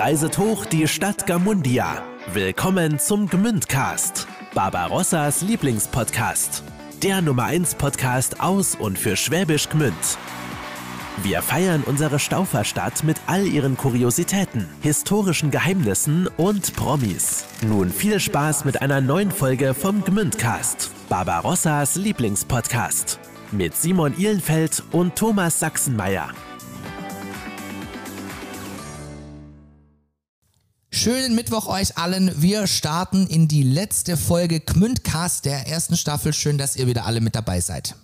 reiset hoch die Stadt Gamundia. Willkommen zum Gmündcast, Barbarossas Lieblingspodcast. Der Nummer 1 Podcast aus und für Schwäbisch Gmünd. Wir feiern unsere Stauferstadt mit all ihren Kuriositäten, historischen Geheimnissen und Promis. Nun viel Spaß mit einer neuen Folge vom Gmündcast, Barbarossas Lieblingspodcast. Mit Simon Ihlenfeld und Thomas Sachsenmeier. Schönen Mittwoch euch allen. Wir starten in die letzte Folge Gmündcast der ersten Staffel. Schön, dass ihr wieder alle mit dabei seid.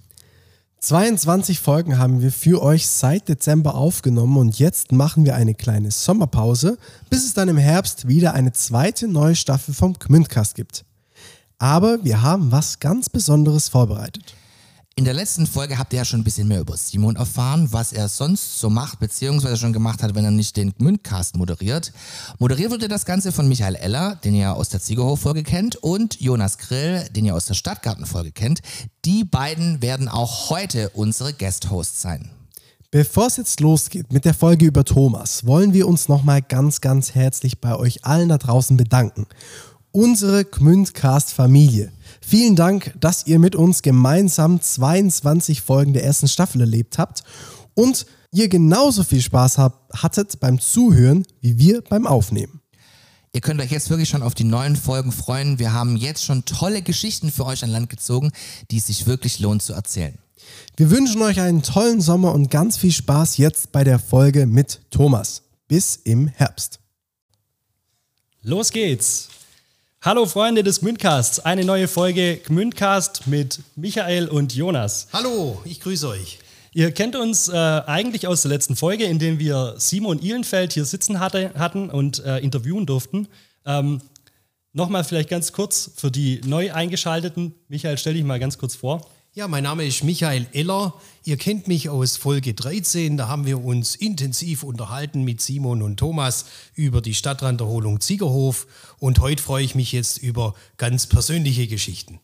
22 Folgen haben wir für euch seit Dezember aufgenommen und jetzt machen wir eine kleine Sommerpause, bis es dann im Herbst wieder eine zweite neue Staffel vom Gmündcast gibt. Aber wir haben was ganz Besonderes vorbereitet. In der letzten Folge habt ihr ja schon ein bisschen mehr über Simon erfahren, was er sonst so macht, beziehungsweise schon gemacht hat, wenn er nicht den Gmündcast moderiert. Moderiert wurde das Ganze von Michael Eller, den ihr aus der Ziegerhof-Folge kennt, und Jonas Grill, den ihr aus der Stadtgarten-Folge kennt. Die beiden werden auch heute unsere Guest-Hosts sein. Bevor es jetzt losgeht mit der Folge über Thomas, wollen wir uns nochmal ganz, ganz herzlich bei euch allen da draußen bedanken. Unsere Gmündcast-Familie. Vielen Dank, dass ihr mit uns gemeinsam 22 Folgen der ersten Staffel erlebt habt und ihr genauso viel Spaß habt, hattet beim Zuhören wie wir beim Aufnehmen. Ihr könnt euch jetzt wirklich schon auf die neuen Folgen freuen. Wir haben jetzt schon tolle Geschichten für euch an Land gezogen, die es sich wirklich lohnt zu erzählen. Wir wünschen euch einen tollen Sommer und ganz viel Spaß jetzt bei der Folge mit Thomas. Bis im Herbst. Los geht's! Hallo Freunde des Gmündcasts, eine neue Folge Gmündcast mit Michael und Jonas. Hallo, ich grüße euch. Ihr kennt uns äh, eigentlich aus der letzten Folge, in der wir Simon Ihlenfeld hier sitzen hatte, hatten und äh, interviewen durften. Ähm, Nochmal vielleicht ganz kurz für die neu eingeschalteten. Michael, stell dich mal ganz kurz vor. Ja, mein Name ist Michael Eller. Ihr kennt mich aus Folge 13. Da haben wir uns intensiv unterhalten mit Simon und Thomas über die Stadtranderholung Ziegerhof. Und heute freue ich mich jetzt über ganz persönliche Geschichten.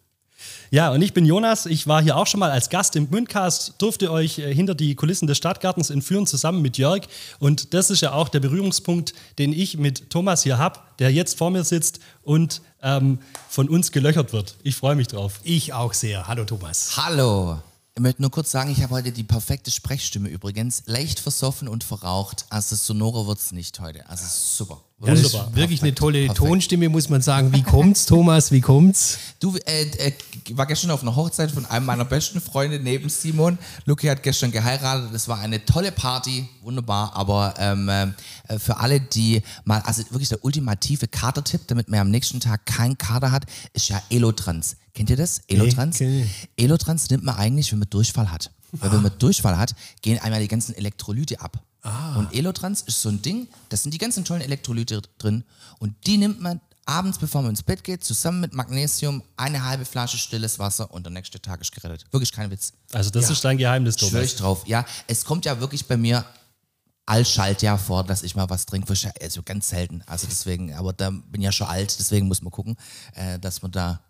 Ja, und ich bin Jonas. Ich war hier auch schon mal als Gast im Mündcast, durfte euch äh, hinter die Kulissen des Stadtgartens entführen, zusammen mit Jörg. Und das ist ja auch der Berührungspunkt, den ich mit Thomas hier habe, der jetzt vor mir sitzt und ähm, von uns gelöchert wird. Ich freue mich drauf. Ich auch sehr. Hallo Thomas. Hallo. Ich möchte nur kurz sagen, ich habe heute die perfekte Sprechstimme übrigens. Leicht versoffen und verraucht. Also sonorer wird es nicht heute. Also super. Ja, das ist wirklich Perfekt. eine tolle Perfekt. Tonstimme, muss man sagen. Wie kommt's, Thomas? Wie kommt's? Du, äh, äh, war gestern auf einer Hochzeit von einem meiner besten Freunde neben Simon. Luki hat gestern geheiratet. Das war eine tolle Party, wunderbar. Aber ähm, äh, für alle, die mal, also wirklich der ultimative Katertipp, damit man am nächsten Tag keinen Kater hat, ist ja Elotrans. Kennt ihr das? Elotrans? Nee, Elotrans nimmt man eigentlich, wenn man Durchfall hat. Weil ah. wenn man Durchfall hat, gehen einmal die ganzen Elektrolyte ab. Ah. Und Elotrans ist so ein Ding, da sind die ganzen tollen Elektrolyte drin und die nimmt man abends, bevor man ins Bett geht, zusammen mit Magnesium, eine halbe Flasche stilles Wasser und der nächste Tag ist gerettet. Wirklich kein Witz. Also das ja. ist dein Geheimnis, Thomas. Schwör ich drauf. Ja, es kommt ja wirklich bei mir allschalt ja vor, dass ich mal was trinke. Also ganz selten. Also deswegen, aber da bin ja schon alt, deswegen muss man gucken, äh, dass man da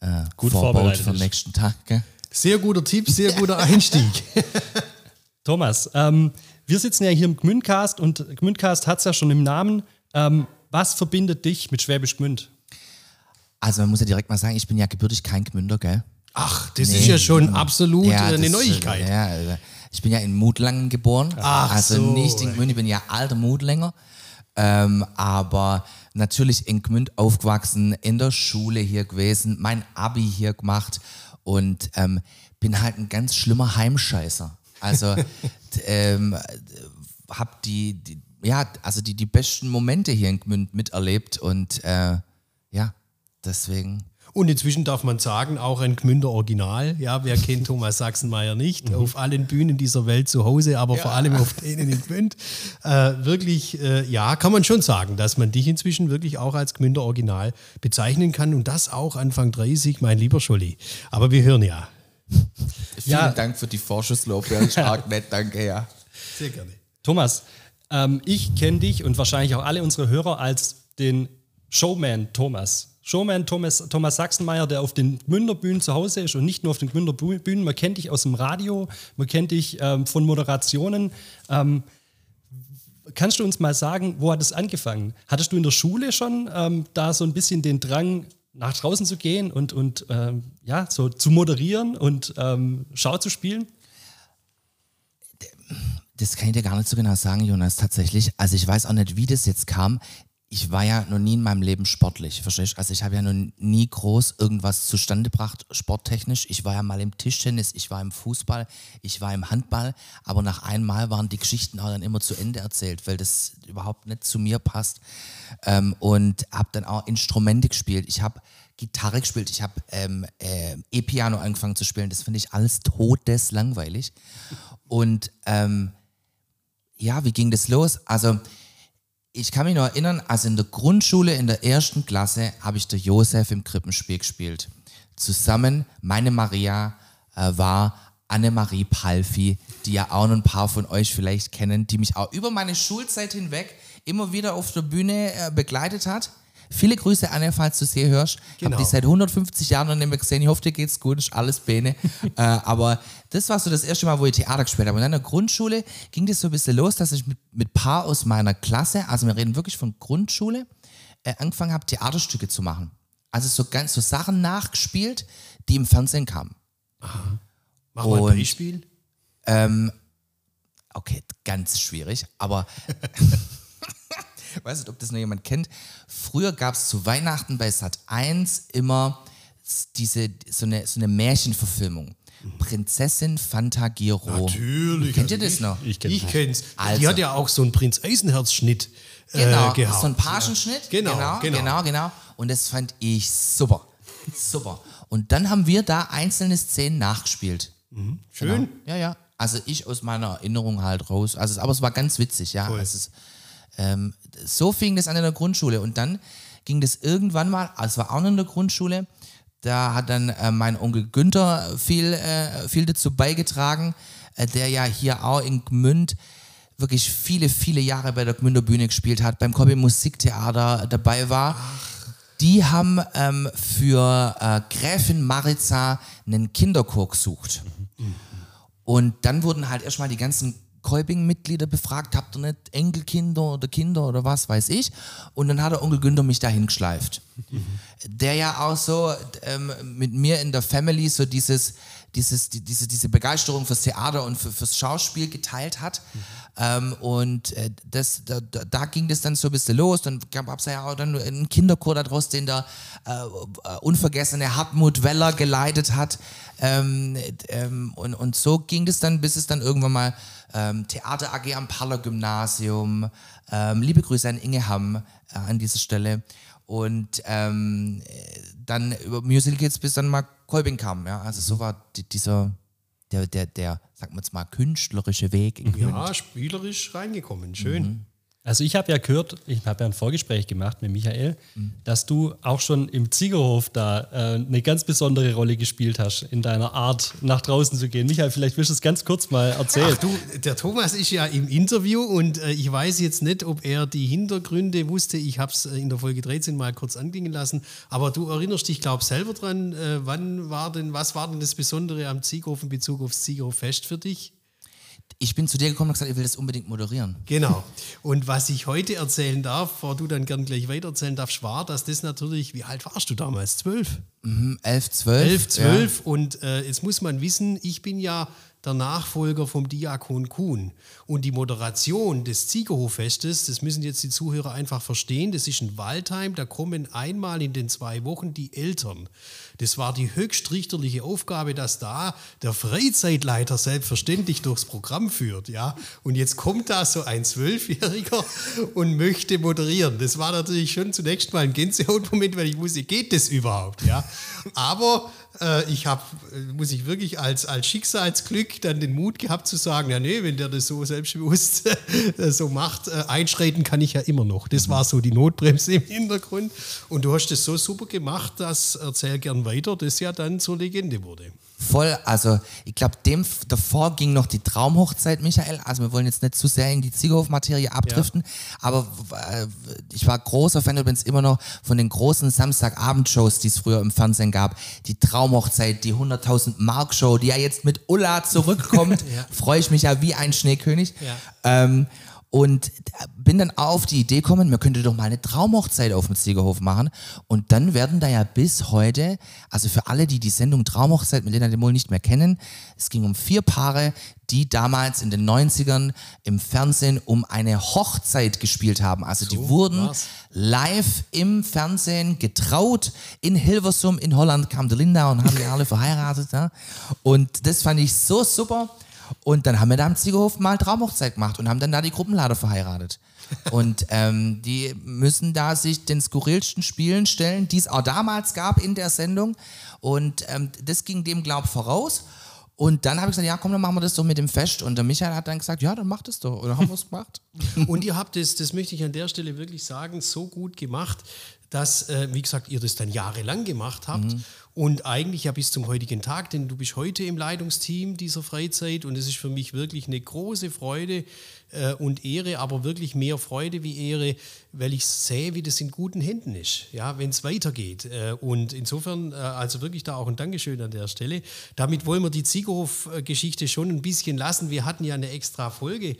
äh, gut vorbaut für den nächsten Tag. Gell? Sehr guter Tipp, sehr guter Einstieg. Thomas, ähm, wir sitzen ja hier im Gmündcast und Gmündcast hat es ja schon im Namen. Ähm, was verbindet dich mit Schwäbisch Gmünd? Also man muss ja direkt mal sagen, ich bin ja gebürtig kein Gmünder, gell? Ach, das nee. ist ja schon absolut ja, eine Neuigkeit. Ja, also ich bin ja in Mutlangen geboren. Ach also so. nicht in Gmünd, ich bin ja alter Mutlänger. Ähm, aber natürlich in Gmünd aufgewachsen, in der Schule hier gewesen, mein Abi hier gemacht und ähm, bin halt ein ganz schlimmer Heimscheißer. Also ähm, habe die, die, ja, also die, die besten Momente hier in Gmünd miterlebt und äh, ja, deswegen. Und inzwischen darf man sagen, auch ein Gmünder Original. Ja, wer kennt Thomas Sachsenmeier nicht? Mhm. Auf allen Bühnen dieser Welt zu Hause, aber ja. vor allem auf denen in Gmünd. Äh, wirklich, äh, ja, kann man schon sagen, dass man dich inzwischen wirklich auch als Gmünder Original bezeichnen kann und das auch Anfang 30, mein lieber Scholli. Aber wir hören ja. Vielen ja. Dank für die Vorschusslob, ja, stark nett, danke, ja. Sehr gerne. Thomas, ähm, ich kenne dich und wahrscheinlich auch alle unsere Hörer als den Showman Thomas. Showman Thomas, Thomas Sachsenmeier, der auf den Gmünderbühnen zu Hause ist und nicht nur auf den Gmünderbühnen. Man kennt dich aus dem Radio, man kennt dich ähm, von Moderationen. Ähm, Kannst du uns mal sagen, wo hat es angefangen? Hattest du in der Schule schon ähm, da so ein bisschen den Drang, nach draußen zu gehen und, und ähm, ja, so zu moderieren und ähm, Schau zu spielen? Das kann ich dir gar nicht so genau sagen, Jonas, tatsächlich. Also ich weiß auch nicht, wie das jetzt kam. Ich war ja noch nie in meinem Leben sportlich, verstehst du? Also ich habe ja noch nie groß irgendwas zustande gebracht, sporttechnisch. Ich war ja mal im Tischtennis, ich war im Fußball, ich war im Handball, aber nach einmal waren die Geschichten auch dann immer zu Ende erzählt, weil das überhaupt nicht zu mir passt. Ähm, und habe dann auch Instrumente gespielt. Ich habe Gitarre gespielt, ich habe ähm, äh, E-Piano angefangen zu spielen. Das finde ich alles todeslangweilig. Und ähm, ja, wie ging das los? Also ich kann mich noch erinnern, also in der Grundschule, in der ersten Klasse, habe ich der Josef im Krippenspiel gespielt. Zusammen, meine Maria äh, war Annemarie Palfi, die ja auch ein paar von euch vielleicht kennen, die mich auch über meine Schulzeit hinweg immer wieder auf der Bühne äh, begleitet hat. Viele Grüße, Anja, falls du sie hörst. Ich Genau. habe dich seit 150 Jahren noch nicht mehr gesehen. Ich hoffe, dir geht's gut, ist alles Bene. äh, aber das war so das erste Mal, wo ich Theater gespielt habe. Und in der Grundschule ging das so ein bisschen los, dass ich mit, mit Paar aus meiner Klasse, also wir reden wirklich von Grundschule, äh, angefangen habe, Theaterstücke zu machen. Also so ganz so Sachen nachgespielt, die im Fernsehen kamen. Mach mal ein Beispiel. Okay, ganz schwierig, aber weiß nicht, ob das noch jemand kennt. Früher gab es zu Weihnachten bei Sat 1 immer diese, so, eine, so eine Märchenverfilmung. Prinzessin Fantagiro. Natürlich. Kennt ihr das noch? Ich Ich das. kenn's. Also. Die hat ja auch so einen Prinz Eisenherz-Schnitt Genau, äh, gehabt. so ein Pagenschnitt. Genau, genau, genau. genau, genau. Und das fand ich super. Super. Und dann haben wir da einzelne Szenen nachgespielt. Schön. Genau. Ja, ja. Also ich aus meiner Erinnerung halt raus. Also, aber es war ganz witzig, ja. Cool. Es ist, ähm, so fing das an in der Grundschule und dann ging das irgendwann mal, also es war auch noch in der Grundschule, da hat dann äh, mein Onkel Günther viel, äh, viel dazu beigetragen, äh, der ja hier auch in Gmünd wirklich viele, viele Jahre bei der Gmünder Bühne gespielt hat, beim Kobi Musiktheater dabei war. Die haben ähm, für äh, Gräfin Maritza einen Kinderchor gesucht. Und dann wurden halt erstmal die ganzen Kolbing-Mitglieder befragt, habt ihr nicht Enkelkinder oder Kinder oder was weiß ich. Und dann hat der Onkel Günther mich dahin geschleift. Der ja auch so ähm, mit mir in der Family so dieses, dieses, die, diese, diese Begeisterung fürs Theater und für, fürs Schauspiel geteilt hat. Ähm, und äh, das, da, da, da ging das dann so ein bisschen los. Dann gab es ja auch dann einen Kinderchor daraus, den der äh, äh, unvergessene Hartmut Weller geleitet hat. Ähm, ähm, und, und so ging das dann, bis es dann irgendwann mal ähm, Theater AG am Parler Gymnasium. Ähm, liebe Grüße an Inge Hamm äh, an dieser Stelle. Und ähm, äh, dann über Musical Kids bis dann mal Kolbing kam. Ja? Also so war die, dieser, der, der, der, sagen wir jetzt mal, künstlerische Weg. Ja, spielerisch reingekommen. Schön. Mhm. Also ich habe ja gehört, ich habe ja ein Vorgespräch gemacht mit Michael, dass du auch schon im Ziegerhof da äh, eine ganz besondere Rolle gespielt hast, in deiner Art nach draußen zu gehen. Michael, vielleicht willst du es ganz kurz mal erzählen. Ach du, der Thomas ist ja im Interview und äh, ich weiß jetzt nicht, ob er die Hintergründe wusste. Ich habe es äh, in der Folge 13 mal kurz anklingen lassen. Aber du erinnerst dich, glaube ich, selber dran. Äh, wann war denn, was war denn das Besondere am Ziegerhof in Bezug aufs Ziegerhof-Fest für dich? Ich bin zu dir gekommen und gesagt, ich will das unbedingt moderieren. Genau. Und was ich heute erzählen darf, bevor du dann gern gleich weiter erzählen darfst, war, dass das natürlich, wie alt warst du damals? Zwölf? Hm, 11, 12. 11, 12 und äh, jetzt muss man wissen, ich bin ja der Nachfolger vom Diakon Kuhn. Und die Moderation des Ziegerhoffestes, das müssen jetzt die Zuhörer einfach verstehen, das ist in Waldheim, da kommen einmal in den zwei Wochen die Eltern. Das war die höchst richterliche Aufgabe, dass da der Freizeitleiter selbstverständlich durchs Programm führt. Ja? Und jetzt kommt da so ein Zwölfjähriger und möchte moderieren. Das war natürlich schon zunächst mal ein Gänsehautmoment, weil ich wusste, geht das überhaupt? Ja? Aber äh, ich habe, äh, muss ich wirklich als, als Schicksalsglück dann den Mut gehabt zu sagen, ja nee, wenn der das so selbstbewusst äh, so macht, äh, einschreiten kann ich ja immer noch. Das war so die Notbremse im Hintergrund. Und du hast das so super gemacht, dass erzähl gern weiter, das ja dann zur Legende wurde. Voll, also ich glaube, dem davor ging noch die Traumhochzeit, Michael. Also wir wollen jetzt nicht zu sehr in die Ziegerhof-Materie abdriften, aber äh, ich war großer Fan übrigens immer noch von den großen Samstagabendshows, die es früher im Fernsehen gab. Die Traumhochzeit, die 100.000 Mark Show, die ja jetzt mit Ulla zurückkommt, freue ich mich ja wie ein Schneekönig. Ähm, Und bin dann auf die Idee gekommen, man könnte doch mal eine Traumhochzeit auf dem Ziegerhof machen. Und dann werden da ja bis heute, also für alle, die die Sendung Traumhochzeit mit Lena de Mol nicht mehr kennen, es ging um vier Paare, die damals in den 90ern im Fernsehen um eine Hochzeit gespielt haben. Also die wurden war's. live im Fernsehen getraut. In Hilversum in Holland kam der Linda und haben die alle verheiratet. Ja? Und das fand ich so super. Und dann haben wir da am Ziegerhof mal Traumhochzeit gemacht und haben dann da die Gruppenlader verheiratet. Und ähm, die müssen da sich den skurrilsten Spielen stellen, die es auch damals gab in der Sendung. Und ähm, das ging dem, glaub voraus. Und dann habe ich gesagt, ja komm, dann machen wir das doch mit dem Fest. Und der Michael hat dann gesagt, ja, dann mach das doch. Und dann haben wir es gemacht. Und ihr habt es, das möchte ich an der Stelle wirklich sagen, so gut gemacht, dass, äh, wie gesagt, ihr das dann jahrelang gemacht habt. Mhm. Und eigentlich ja bis zum heutigen Tag, denn du bist heute im Leitungsteam dieser Freizeit und es ist für mich wirklich eine große Freude äh, und Ehre, aber wirklich mehr Freude wie Ehre, weil ich sehe, wie das in guten Händen ist, ja, wenn es weitergeht. Äh, und insofern, äh, also wirklich da auch ein Dankeschön an der Stelle. Damit wollen wir die Ziegerhof-Geschichte schon ein bisschen lassen. Wir hatten ja eine extra Folge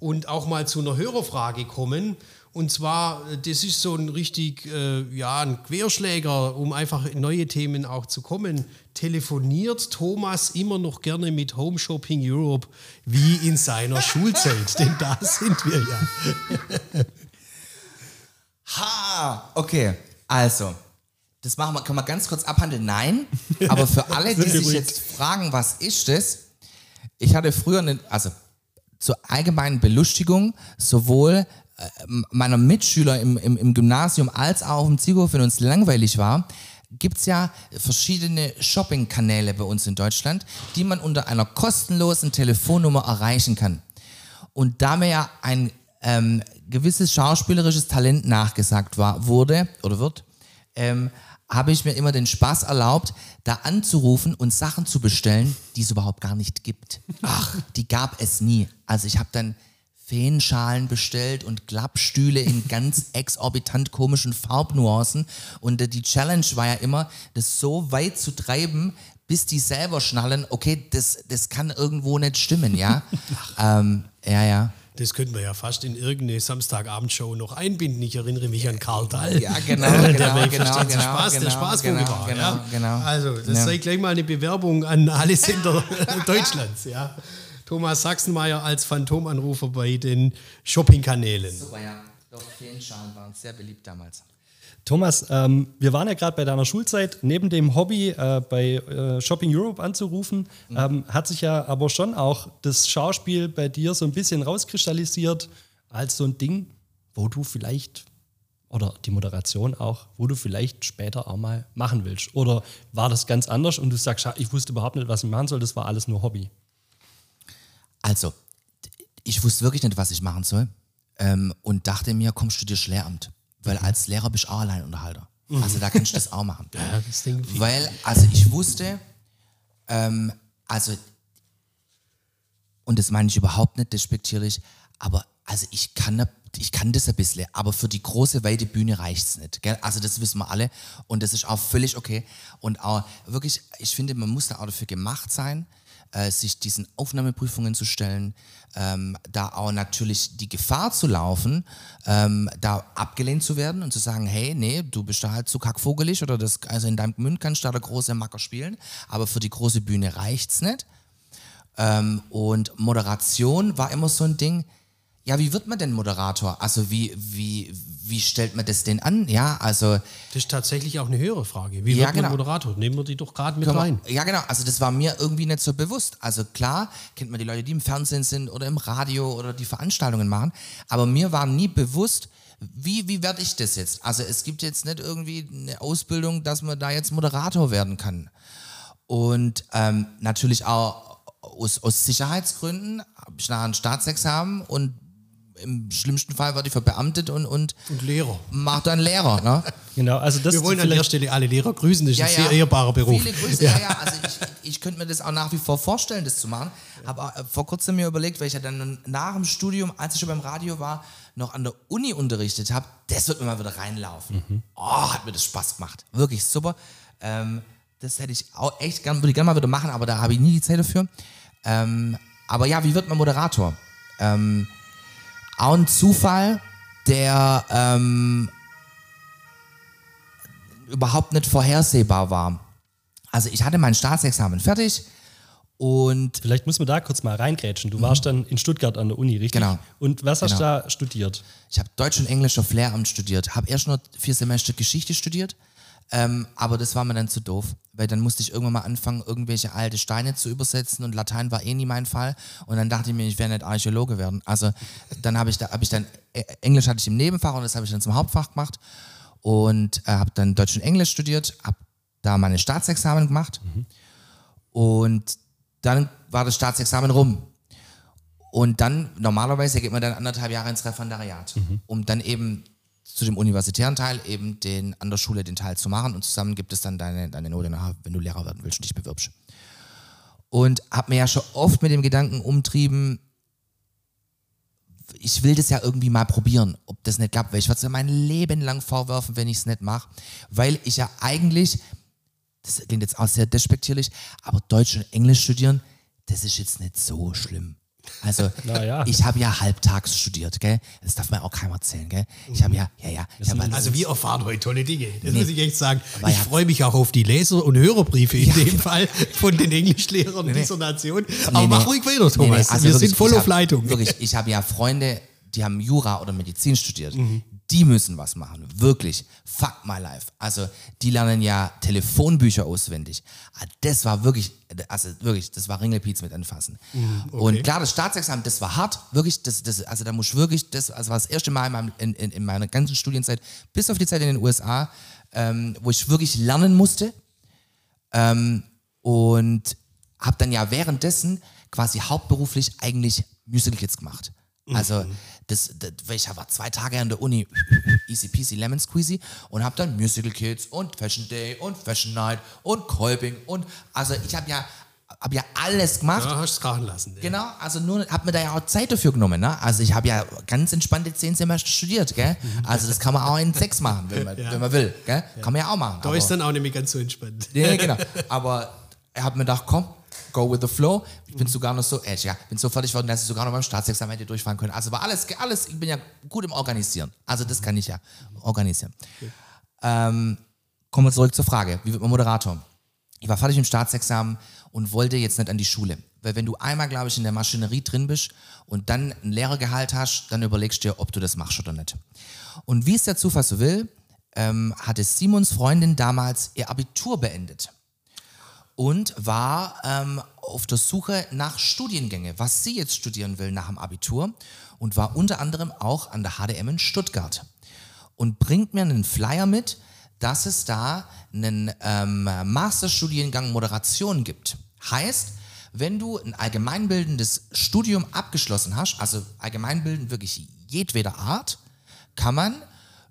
und auch mal zu einer Hörerfrage kommen. Und zwar, äh, das ist so ein richtig, äh, ja, ein Querschläger, um einfach in neue Themen auch zu kommen. Telefoniert Thomas immer noch gerne mit Home Shopping Europe wie in seiner Schulzeit? Denn da sind wir ja. Ha, okay. Also, das machen wir, können wir ganz kurz abhandeln. Nein, aber für alle, die sich jetzt fragen, was ist das? Ich hatte früher, eine, also zur allgemeinen Belustigung, sowohl meiner Mitschüler im, im, im Gymnasium als auch auf dem Zielhof, wenn uns langweilig war, gibt es ja verschiedene Shopping-Kanäle bei uns in Deutschland, die man unter einer kostenlosen Telefonnummer erreichen kann. Und da mir ja ein ähm, gewisses schauspielerisches Talent nachgesagt war, wurde oder wird, ähm, habe ich mir immer den Spaß erlaubt, da anzurufen und Sachen zu bestellen, die es überhaupt gar nicht gibt. Ach, die gab es nie. Also ich habe dann Feenschalen bestellt und Klappstühle in ganz exorbitant komischen Farbnuancen. Und äh, die Challenge war ja immer, das so weit zu treiben, bis die selber schnallen, okay, das, das kann irgendwo nicht stimmen, ja. ähm, ja, ja. Das könnten wir ja fast in irgendeine Samstagabendshow noch einbinden. Ich erinnere mich an Karl Dahl. Ja, genau, der genau, genau, versteht sich genau, Spaß, genau, genau, war. genau, ja? genau. Also, das sei gleich mal eine Bewerbung an alle Sender Deutschlands. Ja? Thomas Sachsenmeier als Phantomanrufer bei den Shoppingkanälen. Super, ja. Doch, Feenschalen waren sehr beliebt damals. Thomas, ähm, wir waren ja gerade bei deiner Schulzeit. Neben dem Hobby äh, bei äh, Shopping Europe anzurufen, ähm, hat sich ja aber schon auch das Schauspiel bei dir so ein bisschen rauskristallisiert als so ein Ding, wo du vielleicht, oder die Moderation auch, wo du vielleicht später auch mal machen willst. Oder war das ganz anders und du sagst, "Ja, ich wusste überhaupt nicht, was ich machen soll, das war alles nur Hobby. Also, ich wusste wirklich nicht, was ich machen soll. Ähm, und dachte mir, komm, studierst Lehramt. Weil als Lehrer bist du auch Alleinunterhalter. Also da kannst du das auch machen. Ja, das. Weil, also ich wusste, ähm, also, und das meine ich überhaupt nicht despektierlich, aber also ich kann, ich kann das ein bisschen, aber für die große, weite Bühne reicht's nicht. Gell? Also das wissen wir alle und das ist auch völlig okay. Und auch wirklich, ich finde, man muss da auch dafür gemacht sein, äh, sich diesen Aufnahmeprüfungen zu stellen, ähm, da auch natürlich die Gefahr zu laufen, ähm, da abgelehnt zu werden und zu sagen, hey, nee, du bist da halt zu kackvogelig oder das, also in deinem Mund kannst du da der große Macker spielen, aber für die große Bühne reicht's nicht. Ähm, und Moderation war immer so ein Ding. Ja, wie wird man denn Moderator? Also wie, wie, wie stellt man das denn an? Ja, also Das ist tatsächlich auch eine höhere Frage. Wie Ja, wird genau. man Moderator? Nehmen wir die doch gerade mit Können wir- rein. Ja, genau. Also das war mir irgendwie nicht so bewusst. Also klar kennt man die Leute, die im Fernsehen sind oder im Radio oder die Veranstaltungen machen. Aber mir war nie bewusst, wie, wie werde ich das jetzt? Also es gibt jetzt nicht irgendwie eine Ausbildung, dass man da jetzt Moderator werden kann. Und ähm, natürlich auch aus, aus Sicherheitsgründen habe ich nachher ein Staatsexamen und im schlimmsten Fall werde ich verbeamtet und, und, Und Lehrer. mach dann Lehrer. Ne? Genau, also das Wir wollen an der Stelle alle Lehrer grüßen. Das ist ein sehr ehrbarer Beruf. Viele Grüße, ja, ja. Also ich, ich könnte mir das auch nach wie vor vorstellen, das zu machen. Habe äh, vor kurzem mir überlegt, weil ich ja dann nach dem Studium, als ich schon beim Radio war, noch an der Uni unterrichtet habe, das wird mir mal wieder reinlaufen. Oh, hat mir das Spaß gemacht. Wirklich super. Ähm, das hätte ich auch echt gern, würde ich gerne mal wieder machen, aber da habe ich nie die Zeit dafür. Ähm, aber ja, wie wird man Moderator? Ähm, auch ein Zufall, der ähm, überhaupt nicht vorhersehbar war. Also ich hatte mein Staatsexamen fertig und Vielleicht muss man da kurz mal reingrätschen. Du warst dann in Stuttgart an der Uni, richtig? Genau. Und was hast du Genau. da studiert? ich habe Deutsch und Englisch auf Lehramt studiert, habe erst nur vier Semester Geschichte studiert, ähm, aber das war mir dann zu doof, weil dann musste ich irgendwann mal anfangen, irgendwelche alte Steine zu übersetzen und Latein war eh nie mein Fall und dann dachte ich mir, ich werde nicht Archäologe werden. Also dann habe ich da, habe ich dann äh, Englisch hatte ich im Nebenfach und das habe ich dann zum Hauptfach gemacht und äh, habe dann Deutsch und Englisch studiert, habe da meine Staatsexamen gemacht und dann war das Staatsexamen rum. Und dann, normalerweise geht man dann anderthalb Jahre ins Referendariat, um dann eben zu dem universitären Teil eben den an der Schule den Teil zu machen und zusammen gibt es dann deine, deine Note nachher, wenn du Lehrer werden willst und dich bewirbst. Und habe mir ja schon oft mit dem Gedanken umtrieben, ich will das ja irgendwie mal probieren, ob das nicht klappt, weil ich würde es ja mein Leben lang vorwerfen, wenn ich es nicht mache, weil ich ja eigentlich, das klingt jetzt auch sehr despektierlich, aber Deutsch und Englisch studieren, das ist jetzt nicht so schlimm. Also ja. ich habe ja halbtags studiert, gell? Das darf mir auch keiner erzählen, gell? Ich habe ja, ja, ja, ich habe Also wir erfahren heute tolle Dinge. Das Nee. muss ich echt sagen. Aber ich ja- freue mich auch auf die Leser- und Hörerbriefe in Ja. dem Fall von den Englischlehrern dieser Nation. Aber Nee, mach nee. ruhig weiter, Thomas. Nee, nee, also wir wirklich, sind voll auf hab- Leitung. Wirklich, ich habe ja Freunde, die haben Jura oder Medizin studiert. Mhm. Die müssen was machen, wirklich. Fuck my life. Also die lernen ja Telefonbücher auswendig. Ah, Das war wirklich, also wirklich, das war Ringelpiez mit anfassen. Mhm, Und klar, das Staatsexamen, das war hart, wirklich. Das, das, also da muss ich wirklich, das also war das erste Mal in, meinem, in, in, in meiner ganzen Studienzeit, bis auf die Zeit in den USA, ähm, wo ich wirklich lernen musste und habe dann ja währenddessen quasi hauptberuflich eigentlich Musical Kids gemacht. Also das, das, weil ich war zwei Tage an der Uni, easy peasy lemon squeezy und habe dann Musical Kids und Fashion Day und Fashion Night und Kolping und also ich habe ja habe ja alles gemacht. Ja, hast es krachen lassen. Ja. Genau, also nur habe mir da ja auch Zeit dafür genommen. Ne? Also ich habe ja ganz entspannte zehn Semester studiert, gell? Also das kann man auch in sechs machen, wenn man, wenn man will, gell? Kann man ja auch machen. Da ist dann auch nicht mehr ganz so entspannt. ja, genau. Aber er hat mir gedacht, komm, go with the flow. Ich bin sogar noch so, äh, ja, bin so fertig geworden, dass ich sogar noch beim Staatsexamen hätte durchfahren können. Also war alles, alles, ich bin ja gut im Organisieren. Also das kann ich ja organisieren. Ähm, kommen wir zurück zur Frage, wie wird man Moderator? Ich war fertig im Staatsexamen und wollte jetzt nicht an die Schule. Weil wenn du einmal, glaube ich, in der Maschinerie drin bist und dann ein Lehrergehalt hast, dann überlegst du dir, ob du das machst oder nicht. Und wie es der Zufall so will, ähm, hatte Simons Freundin damals ihr Abitur beendet und war ähm, auf der Suche nach Studiengänge, was sie jetzt studieren will nach dem Abitur und war unter anderem auch an der HDM in Stuttgart und bringt mir einen Flyer mit, dass es da einen ähm, Masterstudiengang Moderation gibt. Heißt, wenn du ein allgemeinbildendes Studium abgeschlossen hast, also allgemeinbildend wirklich jedweder Art, kann man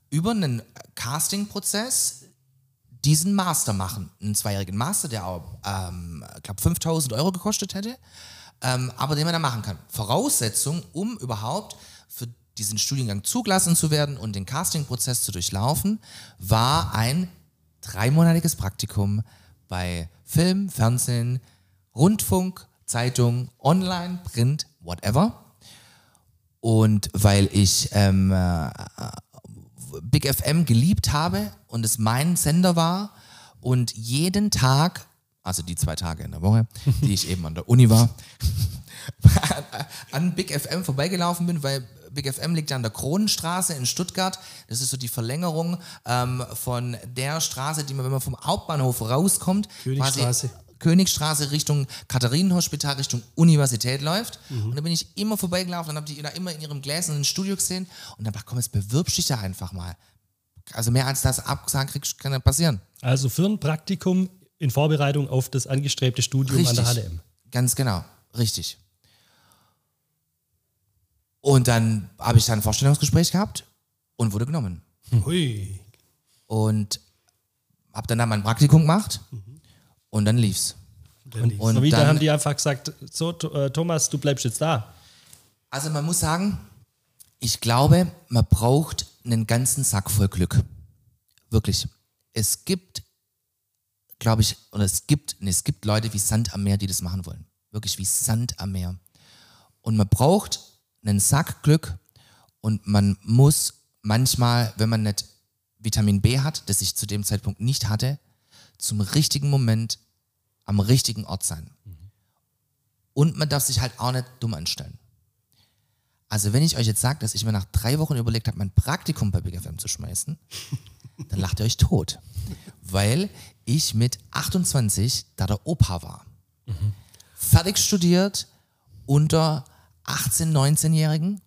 über einen Castingprozess diesen Master machen. Einen zweijährigen Master, der auch, ähm, glaube, 5000 Euro gekostet hätte, ähm, aber den man da machen kann. Voraussetzung, um überhaupt für diesen Studiengang zugelassen zu werden und den Castingprozess zu durchlaufen, war ein dreimonatiges Praktikum bei Film, Fernsehen, Rundfunk, Zeitung, Online, Print, whatever. Und weil ich ähm, äh, Big FM geliebt habe und es mein Sender war und jeden Tag, also die zwei Tage in der Woche, die ich eben an der Uni war, an Big FM vorbeigelaufen bin, weil Big FM liegt ja an der Kronenstraße in Stuttgart. Das ist so die Verlängerung ähm, von der Straße, die man, wenn man vom Hauptbahnhof rauskommt, Königstraße. quasi Königstraße Richtung Katharinenhospital, Richtung Universität läuft. Und da bin ich immer vorbeigelaufen und habe die da immer in ihrem gläsernen Studio gesehen. Und dann ich, komm, jetzt bewirbst dich da einfach mal. Also mehr als das abgesagt kriegst, kann ja passieren. Also für ein Praktikum in Vorbereitung auf das angestrebte Studium an der HDM. Ganz genau, richtig. Und dann habe ich dann ein Vorstellungsgespräch gehabt und wurde genommen. Hui. Und habe dann da mein Praktikum gemacht und dann lief's. Dann Und So wie da dann- haben die einfach gesagt, so äh, Thomas, du bleibst jetzt da. Also man muss sagen, ich glaube, man braucht einen ganzen Sack voll Glück. Wirklich. Es gibt, glaube ich, oder es gibt, nee, es gibt Leute wie Sand am Meer, die das machen wollen. Wirklich wie Sand am Meer. Und man braucht einen Sack Glück Und man muss manchmal, wenn man nicht Vitamin B hat, das ich zu dem Zeitpunkt nicht hatte, zum richtigen Moment am richtigen Ort sein. Und man darf sich halt auch nicht dumm anstellen. Also wenn ich euch jetzt sage, dass ich mir nach drei Wochen überlegt habe, mein Praktikum bei Big FM zu schmeißen, dann lacht ihr euch tot. Weil ich mit 28 da der Opa war. Fertig studiert unter 18-, 19-Jährigen.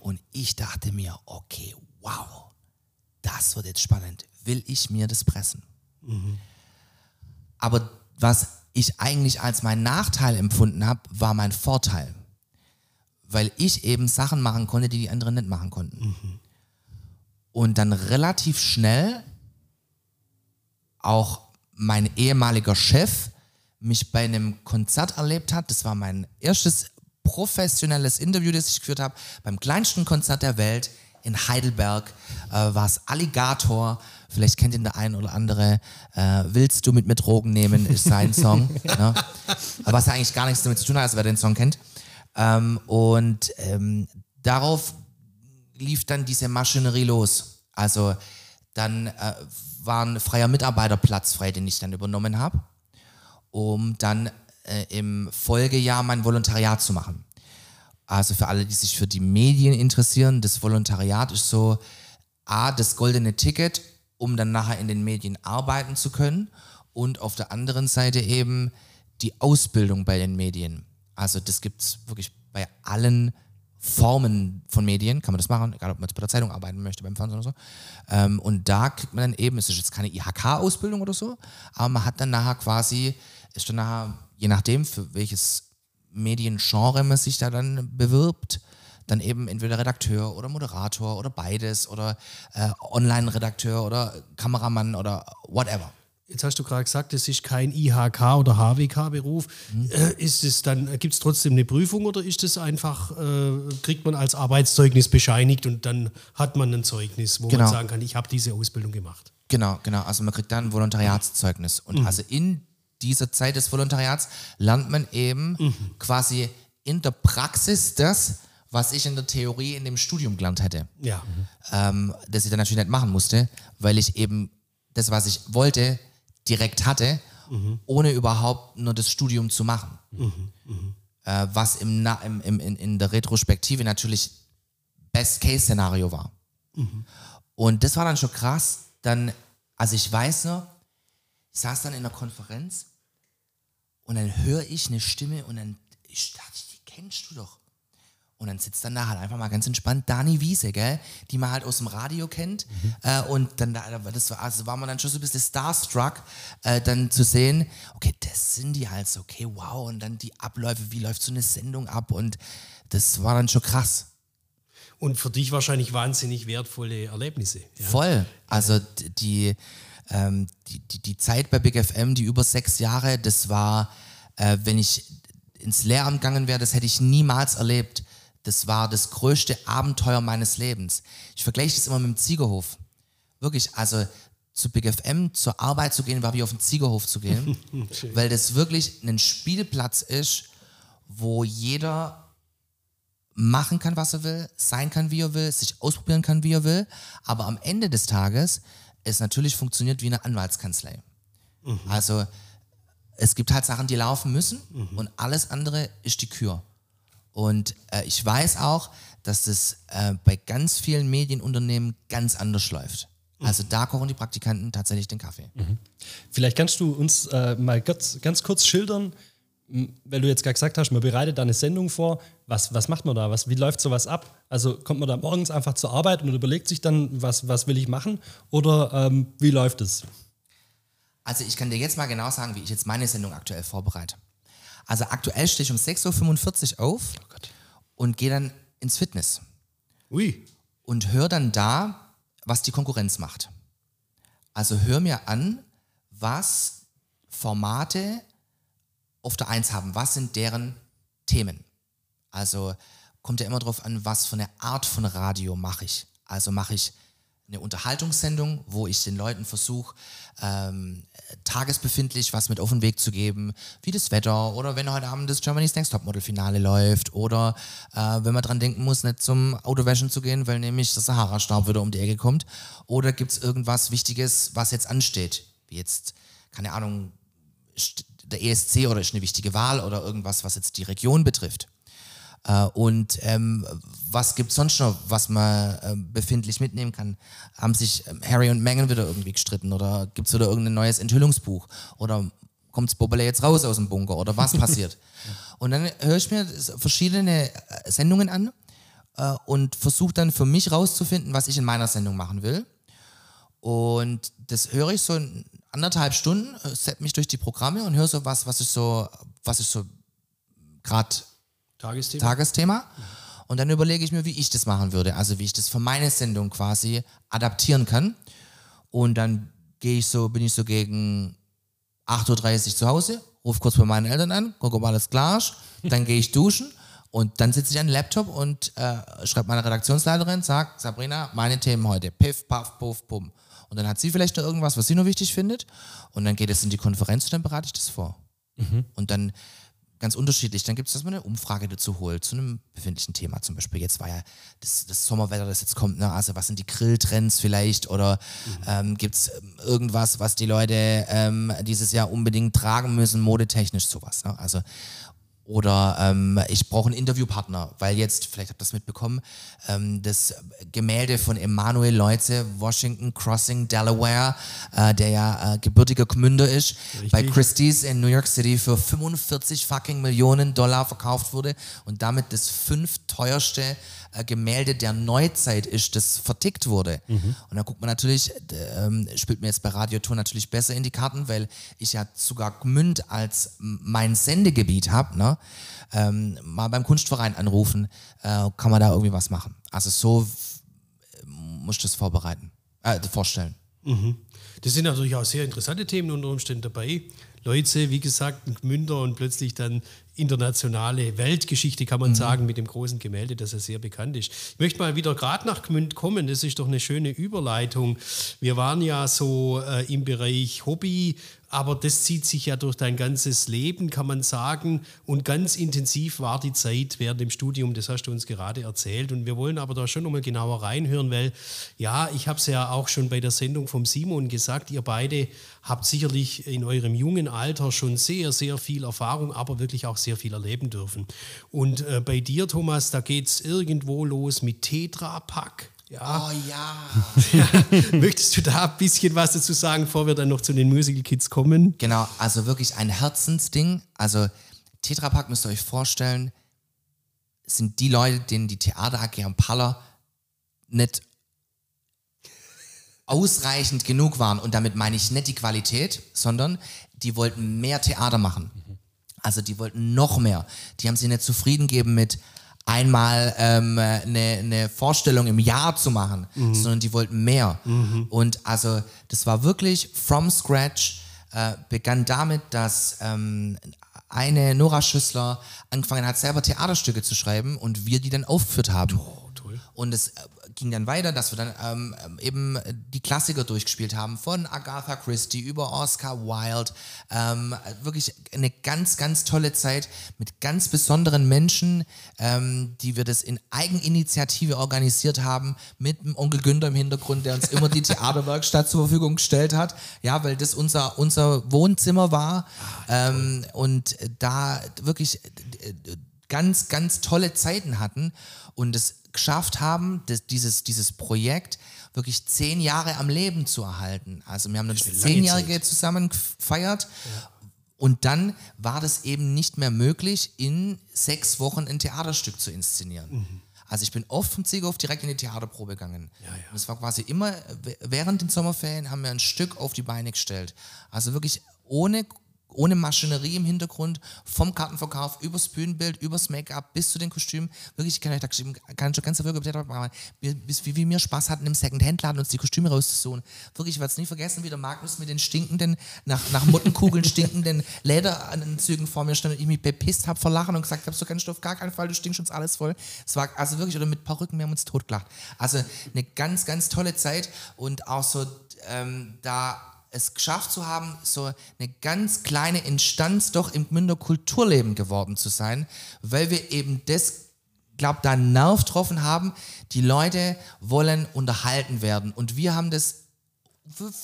Und ich dachte mir, okay, wow, das wird jetzt spannend. Will ich mir das pressen? Aber was ich eigentlich als mein Nachteil empfunden habe, war mein Vorteil. Weil ich eben Sachen machen konnte, die die anderen nicht machen konnten. Und dann relativ schnell auch mein ehemaliger Chef mich bei einem Konzert erlebt hat. Das war mein erstes professionelles Interview, das ich geführt habe, beim kleinsten Konzert der Welt in Heidelberg äh, war es Alligator. Vielleicht kennt ihn der ein oder andere. Äh, Willst du mit mir Drogen nehmen, ist sein Song. ne? Aber was ja eigentlich gar nichts damit zu tun hat, als wer den Song kennt. Ähm, und ähm, darauf lief dann diese Maschinerie los. Also dann äh, war ein freier Mitarbeiterplatz frei, den ich dann übernommen habe, um dann äh, im Folgejahr mein Volontariat zu machen. Also für alle, die sich für die Medien interessieren, das Volontariat ist so A, das goldene Ticket, um dann nachher in den Medien arbeiten zu können und auf der anderen Seite eben die Ausbildung bei den Medien. Also das gibt es wirklich bei allen Formen von Medien, kann man das machen, egal ob man jetzt bei der Zeitung arbeiten möchte, beim Fernsehen oder so. Ähm, und da kriegt man dann eben, es ist jetzt keine IHK-Ausbildung oder so, aber man hat dann nachher quasi, ist dann nachher, je nachdem, für welches Mediengenre man sich da dann bewirbt, dann eben entweder Redakteur oder Moderator oder beides oder äh, Online-Redakteur oder Kameramann oder whatever. Jetzt hast du gerade gesagt, es ist kein IHK oder HWK-Beruf. Äh, ist es dann, gibt es trotzdem eine Prüfung oder ist es einfach, äh, kriegt man als Arbeitszeugnis bescheinigt und dann hat man ein Zeugnis, wo Genau. man sagen kann, ich habe diese Ausbildung gemacht. Genau, genau. Also man kriegt dann ein Volontariatszeugnis. Und also in dieser Zeit des Volontariats lernt man eben quasi in der Praxis das, was ich in der Theorie in dem Studium gelernt hätte. Ja. Ähm, das ich dann natürlich nicht machen musste, weil ich eben das, was ich wollte, direkt hatte, ohne überhaupt nur das Studium zu machen. Äh, was im, Na- im, im, in, in der Retrospektive natürlich Best-Case-Szenario war. Und das war dann schon krass. Dann, also ich weiß noch, ich saß dann in einer Konferenz und dann höre ich eine Stimme und dann ich dachte, die kennst du doch. Und dann sitzt dann da halt einfach mal ganz entspannt Dani Wiese, gell? die man halt aus dem Radio kennt. Äh, und dann da, das war, also war man dann schon so ein bisschen starstruck, äh, dann zu sehen, okay, das sind die halt so, okay, wow. Und dann die Abläufe, wie läuft so eine Sendung ab? Und das war dann schon krass. Und für dich wahrscheinlich wahnsinnig wertvolle Erlebnisse. Ja. Voll. Also die, ähm, die, die, die Zeit bei Big FM, die über sechs Jahre, das war, äh, wenn ich ins Lehramt gegangen wäre, das hätte ich niemals erlebt. Das war das größte Abenteuer meines Lebens. Ich vergleiche das immer mit dem Ziegerhof. Wirklich, also zu Big FM zur Arbeit zu gehen, war wie auf den Ziegerhof zu gehen, weil das wirklich ein Spielplatz ist, wo jeder machen kann, was er will, sein kann, wie er will, sich ausprobieren kann, wie er will, aber am Ende des Tages es natürlich funktioniert wie eine Anwaltskanzlei. Also es gibt halt Sachen, die laufen müssen und alles andere ist die Kür. Und äh, ich weiß auch, dass das äh, bei ganz vielen Medienunternehmen ganz anders läuft. Also da kochen die Praktikanten tatsächlich den Kaffee. Vielleicht kannst du uns äh, mal ganz, ganz kurz schildern, weil du jetzt gerade gesagt hast, man bereitet da eine Sendung vor. Was, was macht man da? Was, wie läuft sowas ab? Also kommt man da morgens einfach zur Arbeit und überlegt sich dann, was, was will ich machen? Oder ähm, wie läuft es? Also ich kann dir jetzt mal genau sagen, wie ich jetzt meine Sendung aktuell vorbereite. Also aktuell stehe ich um 6.45 Uhr auf und gehe dann ins Fitness Ui. und höre dann da, was die Konkurrenz macht. Also hör mir an, was Formate auf der Eins haben, was sind deren Themen. Also kommt ja immer darauf an, was für eine Art von Radio mache ich. Also mache ich eine Unterhaltungssendung, wo ich den Leuten versuche, ähm, tagesbefindlich was mit auf den Weg zu geben, wie das Wetter oder wenn heute Abend das Germany's Next Topmodel-Finale läuft oder äh, wenn man dran denken muss, nicht zum Autowäschen zu gehen, weil nämlich der Sahara-Staub wieder um die Ecke kommt. Oder gibt es irgendwas Wichtiges, was jetzt ansteht, wie jetzt, keine Ahnung, der ESC oder ist eine wichtige Wahl oder irgendwas, was jetzt die Region betrifft. Äh, und ähm, was gibt es sonst noch, was man äh, befindlich mitnehmen kann? Haben sich ähm, Harry und Meghan wieder irgendwie gestritten oder gibt es wieder irgendein neues Enthüllungsbuch? Oder kommt Bobble jetzt raus aus dem Bunker oder was passiert? und dann höre ich mir verschiedene äh, Sendungen an äh, und versuche dann für mich rauszufinden, was ich in meiner Sendung machen will. Und das höre ich so in anderthalb Stunden, äh, set mich durch die Programme und höre so was, was ich so, was ich so gerade Tagesthema. Tagesthema. Und dann überlege ich mir, wie ich das machen würde. Also wie ich das für meine Sendung quasi adaptieren kann. Und dann gehe ich so, bin ich so gegen 8.30 Uhr zu Hause, rufe kurz bei meinen Eltern an, gucke, ob alles klar ist. Dann gehe ich duschen und dann sitze ich an den Laptop und äh, schreibe meiner Redaktionsleiterin, sag, Sabrina, meine Themen heute. Piff, paff, puff, pum. Und dann hat sie vielleicht noch irgendwas, was sie noch wichtig findet. Und dann geht es in die Konferenz und dann bereite ich das vor. Mhm. Und dann ganz unterschiedlich. Dann gibt es, dass man eine Umfrage dazu holt, zu einem befindlichen Thema zum Beispiel. Jetzt war ja das, das Sommerwetter, das jetzt kommt, ne? also was sind die Grilltrends vielleicht oder mhm. ähm, gibt es ähm, irgendwas, was die Leute ähm, dieses Jahr unbedingt tragen müssen, modetechnisch sowas. Ne? Also oder ähm, ich brauche einen Interviewpartner, weil jetzt, vielleicht habt ihr das mitbekommen, ähm, das Gemälde von Emanuel Leutze, Washington Crossing, Delaware, äh, der ja äh, gebürtiger Gmünder ist, Richtig. bei Christie's in New York City für 45 fucking Millionen Dollar verkauft wurde und damit das fünf teuerste äh, Gemälde der Neuzeit ist, das vertickt wurde. Mhm. Und da guckt man natürlich, ähm, spielt mir jetzt bei Radioton natürlich besser in die Karten, weil ich ja sogar Gmünd als mein Sendegebiet habe. Ne? Ähm, mal beim Kunstverein anrufen, äh, kann man da irgendwie was machen. Also so muss ich das vorbereiten, äh, vorstellen. Mhm. Das sind natürlich auch sehr interessante Themen unter Umständen dabei. Leute, wie gesagt, ein Gmünder und plötzlich dann internationale Weltgeschichte, kann man mhm. sagen, mit dem großen Gemälde, das ja sehr bekannt ist. Ich möchte mal wieder gerade nach Gmünd kommen, das ist doch eine schöne Überleitung. Wir waren ja so äh, im Bereich Hobby aber das zieht sich ja durch dein ganzes Leben, kann man sagen. Und ganz intensiv war die Zeit während dem Studium, das hast du uns gerade erzählt. Und wir wollen aber da schon nochmal genauer reinhören, weil ja, ich habe es ja auch schon bei der Sendung vom Simon gesagt, ihr beide habt sicherlich in eurem jungen Alter schon sehr, sehr viel Erfahrung, aber wirklich auch sehr viel erleben dürfen. Und äh, bei dir, Thomas, da geht es irgendwo los mit Tetra Pak. Ja. Oh ja. ja. Möchtest du da ein bisschen was dazu sagen, bevor wir dann noch zu den Musical Kids kommen? Genau, also wirklich ein Herzensding. Also Tetra Pak müsst ihr euch vorstellen, sind die Leute, denen die Theater AG am Paller nicht ausreichend genug waren. Und damit meine ich nicht die Qualität, sondern die wollten mehr Theater machen. Also die wollten noch mehr. Die haben sich nicht zufrieden gegeben mit einmal ähm, eine, eine Vorstellung im Jahr zu machen, mhm. sondern die wollten mehr. Mhm. Und also das war wirklich from scratch, äh, begann damit, dass ähm, eine Nora Schüssler angefangen hat, selber Theaterstücke zu schreiben und wir die dann aufgeführt haben. Oh. Und es äh, ging dann weiter, dass wir dann ähm, eben die Klassiker durchgespielt haben, von Agatha Christie über Oscar Wilde. Ähm, wirklich eine ganz, ganz tolle Zeit mit ganz besonderen Menschen, ähm, die wir das in Eigeninitiative organisiert haben, mit dem Onkel Günther im Hintergrund, der uns immer die Theaterwerkstatt zur Verfügung gestellt hat. Ja, weil das unser, unser Wohnzimmer war. Ähm, und da wirklich äh, ganz, ganz tolle Zeiten hatten und es geschafft haben, das, dieses, dieses Projekt wirklich zehn Jahre am Leben zu erhalten. Also wir haben das Zehnjährige zusammen gefeiert. Ja. Und dann war das eben nicht mehr möglich, in sechs Wochen ein Theaterstück zu inszenieren. Mhm. Also ich bin oft vom Ziegerhof direkt in die Theaterprobe gegangen. Ja, ja. Es war quasi immer, während den Sommerferien haben wir ein Stück auf die Beine gestellt. Also wirklich ohne ohne Maschinerie im Hintergrund, vom Kartenverkauf, übers Bühnenbild, übers Make-up bis zu den Kostümen. Wirklich, ich kann euch da kann schon ganz wirklich, bis wie, wie wir Spaß hatten im Second-Hand-Laden uns die Kostüme rauszusuchen. Wirklich, ich werde es nie vergessen, wie der Magnus mit den stinkenden, nach, nach Mottenkugeln stinkenden Lederanzügen vor mir stand und ich mich bepisst habe vor Lachen und gesagt habe, so kannst du auf gar keinen Fall, du stinkst uns alles voll. Es war also wirklich, oder mit Perücken, wir haben uns totgelacht. Also eine ganz, ganz tolle Zeit und auch so ähm, da es geschafft zu haben, so eine ganz kleine Instanz doch im Gmünder Kulturleben geworden zu sein, weil wir eben das, glaube da einen Nerv getroffen haben, die Leute wollen unterhalten werden und wir haben das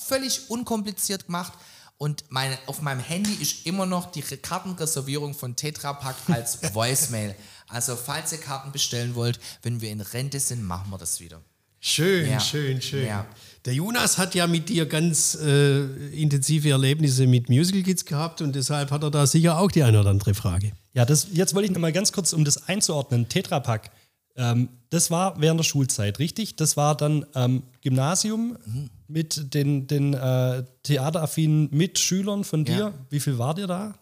völlig unkompliziert gemacht und meine, auf meinem Handy ist immer noch die Kartenreservierung von Tetra Pak als Voicemail. Also falls ihr Karten bestellen wollt, wenn wir in Rente sind, machen wir das wieder. Schön, ja. schön, schön. Ja. Der Jonas hat ja mit dir ganz äh, intensive Erlebnisse mit Musical Kids gehabt und deshalb hat er da sicher auch die eine oder andere Frage. Ja, das, jetzt wollte ich noch mal ganz kurz, um das einzuordnen, Tetrapack. Ähm, das war während der Schulzeit, richtig? Das war dann ähm, Gymnasium mhm. mit den, den äh, theateraffinen Mitschülern von dir. Ja. Wie viel war dir da?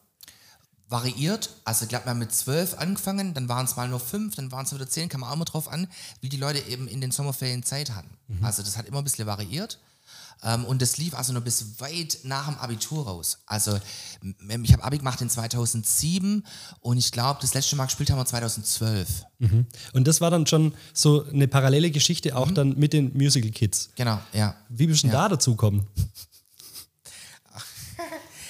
variiert. Also ich glaube, wir haben mit zwölf angefangen, dann waren es mal nur fünf, dann waren es wieder zehn, kam auch immer drauf an, wie die Leute eben in den Sommerferien Zeit hatten. Mhm. Also das hat immer ein bisschen variiert. Ähm, und das lief also noch bis weit nach dem Abitur raus. Also ich habe Abi gemacht in 2007 und ich glaube, das letzte Mal gespielt haben wir 2012. Mhm. Und das war dann schon so eine parallele Geschichte auch mhm. dann mit den Musical Kids. Genau, ja. Wie bist du ja. da dazu gekommen?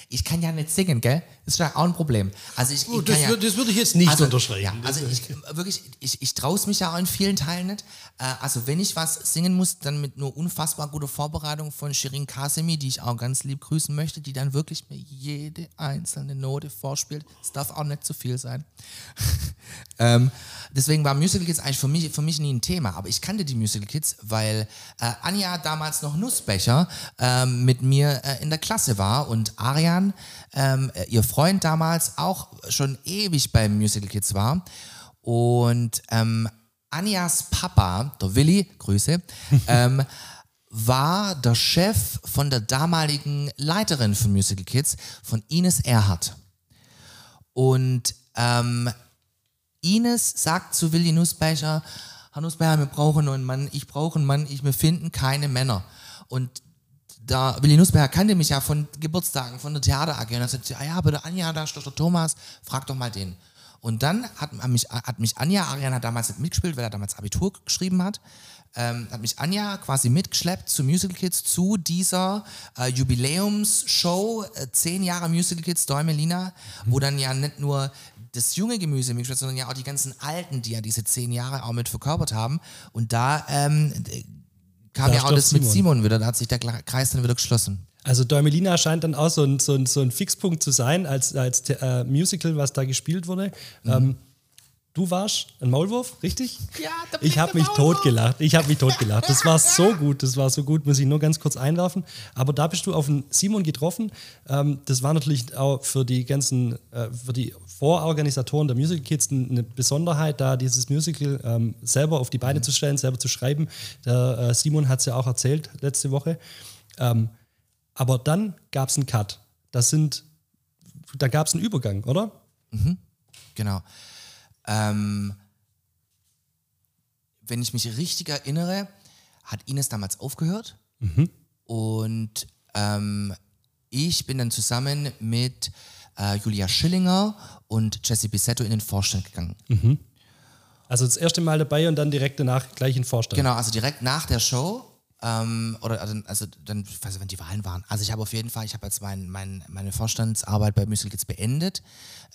Ich kann ja nicht singen, gell? Das ist ja auch ein Problem. Also ich, ich das, ja, das, würde ich jetzt nicht also, unterschreiben. Ja, also ich, wirklich, ich, ich traue es mich ja auch in vielen Teilen nicht. Äh, also wenn ich was singen muss, dann mit nur unfassbar guter Vorbereitung von Shirin Kasemi, die ich auch ganz lieb grüßen möchte, die dann wirklich mir jede einzelne Note vorspielt. Es darf auch nicht zu viel sein. ähm, deswegen war Musical Kids eigentlich für mich, für mich nie ein Thema. Aber ich kannte die Musical Kids, weil äh, Anja damals noch Nussbecher äh, mit mir äh, in der Klasse war und Arian, ähm, ihr Freund damals, auch schon ewig beim Musical Kids war. Und ähm, Anjas Papa, der Willi, Grüße, ähm, war der Chef von der damaligen Leiterin von Musical Kids, von Ines Erhardt. Und ähm, Ines sagt zu Willi Nussbecher, Herr Nussbecher, wir brauchen einen Mann, ich brauche einen Mann, ich, wir finden keine Männer. Und da Willi Nussbecher kannte mich ja von Geburtstagen, von der Theater AG und er sagte, ah ja, aber der Anja, da ist doch der Thomas, frag doch mal den. Und dann hat mich, hat mich Anja, Arian hat damals nicht mitgespielt, weil er damals Abitur geschrieben hat, ähm, hat mich Anja quasi mitgeschleppt zu Musical Kids, zu dieser äh, Jubiläumsshow, äh, zehn Jahre Musical Kids, Däumelina, mhm. wo dann ja nicht nur das junge Gemüse mitgeschleppt, sondern ja auch die ganzen Alten, die ja diese zehn Jahre auch mit verkörpert haben. Und da ähm, kam ja auch das Simon. mit Simon wieder, da hat sich der Kreis dann wieder geschlossen. Also Däumelina scheint dann auch so ein, so ein, so ein Fixpunkt zu sein als, als äh, Musical, was da gespielt wurde. Mhm. Ähm, du warst ein Maulwurf, richtig? Ja, da Ich habe mich totgelacht. Ich habe mich totgelacht. Das war so gut, das war so gut, muss ich nur ganz kurz einwerfen. Aber da bist du auf den Simon getroffen. Ähm, das war natürlich auch für die ganzen, äh, für die Vororganisatoren der Musical Kids eine Besonderheit, da dieses Musical ähm, selber auf die Beine mhm. zu stellen, selber zu schreiben. Der äh, Simon hat es ja auch erzählt letzte Woche. Ähm, aber dann gab es einen Cut. Das sind, da gab es einen Übergang, oder? Mhm, genau. Ähm, wenn ich mich richtig erinnere, hat Ines damals aufgehört mhm. und ähm, ich bin dann zusammen mit äh, Julia Schillinger und Jesse Bissetto in den Vorstand gegangen. Mhm. Also das erste Mal dabei und dann direkt danach gleich in den Vorstand. Genau, also direkt nach der Show ähm, oder also, also dann, ich weiß nicht, wann die Wahlen waren. Also ich habe auf jeden Fall, ich habe jetzt mein, mein, meine Vorstandsarbeit bei Musical Kids beendet.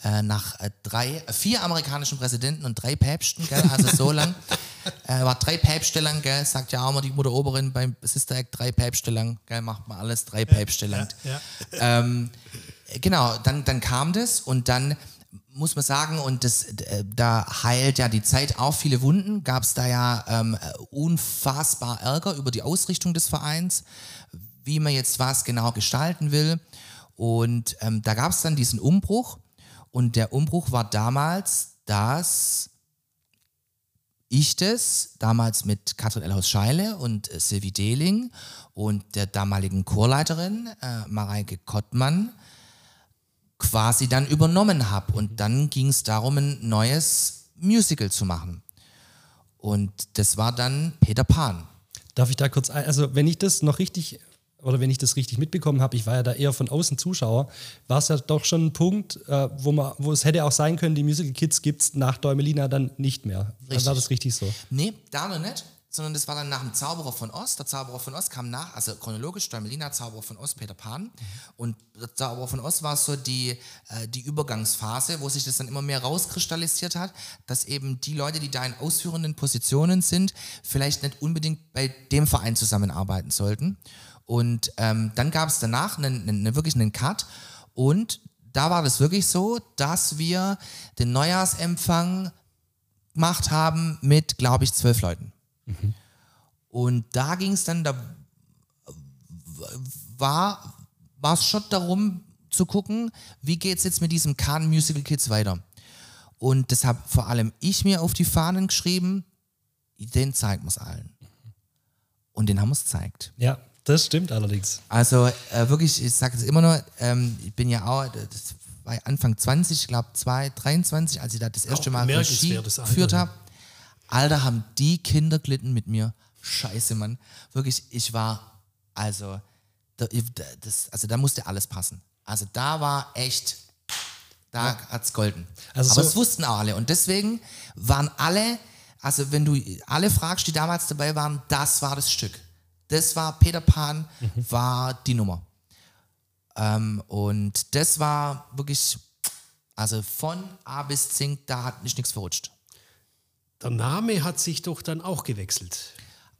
Äh, nach äh, drei, vier amerikanischen Präsidenten und drei Päpsten, gell? also so lang. äh, war drei Päpste lang, gell? sagt ja auch mal die Mutter Oberin beim Sister Act, drei Päpste lang, gell? macht man alles drei Päpste lang. Ja, ja. Ähm, genau, dann, dann kam das und dann muss man sagen, und das, äh, da heilt ja die Zeit auch viele Wunden, gab es da ja ähm, unfassbar Ärger über die Ausrichtung des Vereins, wie man jetzt was genau gestalten will. Und ähm, da gab es dann diesen Umbruch. Und der Umbruch war damals, dass ich das damals mit Katrin Elhaus Scheile und äh, Sylvie Dehling und der damaligen Chorleiterin äh, Mareike Kottmann quasi dann übernommen habe. Und dann ging es darum, ein neues Musical zu machen. Und das war dann Peter Pan. Darf ich da kurz ein, also wenn ich das noch richtig oder wenn ich das richtig mitbekommen habe, ich war ja da eher von außen Zuschauer, war es ja doch schon ein Punkt, äh, wo, man, wo es hätte auch sein können, die Musical Kids gibt es nach Däumelina dann nicht mehr. Richtig. War das richtig so? Nee, da noch nicht, sondern das war dann nach dem Zauberer von Ost. Der Zauberer von Ost kam nach, also chronologisch, Däumelina, Zauberer von Ost, Peter Pan. Und der Zauberer von Ost war so die, äh, die Übergangsphase, wo sich das dann immer mehr rauskristallisiert hat, dass eben die Leute, die da in ausführenden Positionen sind, vielleicht nicht unbedingt bei dem Verein zusammenarbeiten sollten. Und ähm, dann gab es danach einen, einen, wirklich einen Cut und da war das wirklich so, dass wir den Neujahrsempfang gemacht haben mit, glaube ich, zwölf Leuten. Und da ging es dann, da war es schon darum zu gucken, wie geht es jetzt mit diesem Cannes Musical Kids weiter. Und deshalb vor allem ich mir auf die Fahnen geschrieben, den zeigen wir es allen. Und den haben wir es gezeigt. Ja, das stimmt allerdings. Also äh, wirklich, ich sage es immer nur, ähm, ich bin ja auch, das war Anfang 20, ich glaube 23, als ich da das erste Mal Regie geführt habe. Alter, haben die Kinder glitten mit mir. Scheiße, Mann. Wirklich, ich war, also, da, das, also da musste alles passen. Also da war echt, da hat's golden. Also Aber so- das wussten auch alle. Und deswegen waren alle, also wenn du alle fragst, die damals dabei waren, das war das Stück. Das war Peter Pan, Mhm. war die Nummer. Ähm, und das war wirklich, also von A bis Zink, da hat nicht nichts verrutscht. Der Name hat sich doch dann auch gewechselt.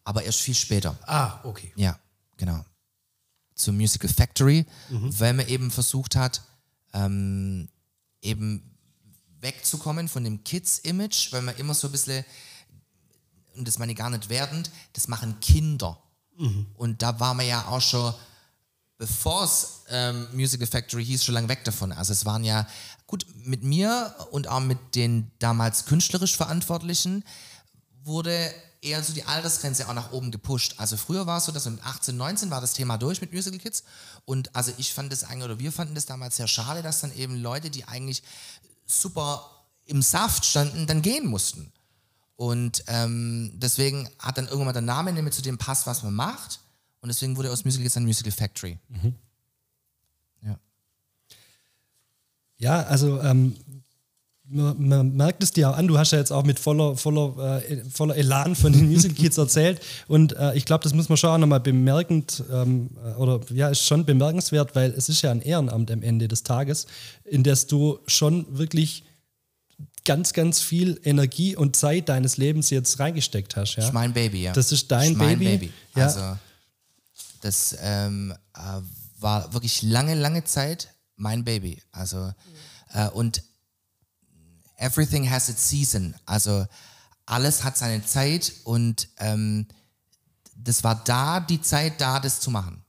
Aber erst viel später. Ah, okay. Ja, genau. Zur Musical Factory, weil man eben versucht hat, ähm, eben wegzukommen von dem Kids-Image, weil man immer so ein bisschen, und das meine ich gar nicht wertend, das machen Kinder. Und da war man ja auch schon, bevor es ähm, Musical Factory hieß, schon lange weg davon. Also es waren ja, gut, mit mir und auch mit den damals künstlerisch Verantwortlichen wurde eher so die Altersgrenze auch nach oben gepusht. Also früher war es so, dass mit 18, 19 war das Thema durch mit Musical Kids. Und also ich fand das eigentlich, oder wir fanden das damals sehr schade, dass dann eben Leute, die eigentlich super im Saft standen, dann gehen mussten. Und ähm, deswegen hat dann irgendwann mal der Name nämlich zu dem passt, was man macht. Und deswegen wurde aus Musical Kids dann Musical Factory. Ja. Ja, also ähm, man, man merkt es dir auch an, du hast ja jetzt auch mit voller, voller, äh, voller Elan von den Musical Kids erzählt und äh, ich glaube, das muss man schon auch nochmal bemerkend ähm, äh, oder ja, ist schon bemerkenswert, weil es ist ja ein Ehrenamt am Ende des Tages, in das du schon wirklich ganz, ganz viel Energie und Zeit deines Lebens jetzt reingesteckt hast. Ja? Das ist mein Baby, ja. Das ist dein Das mein Baby. Baby. Ja. Also, das ähm, äh, war wirklich lange, lange Zeit mein Baby. Also, äh, und everything has its season. Also, alles hat seine Zeit und ähm, das war da die Zeit, da das zu machen.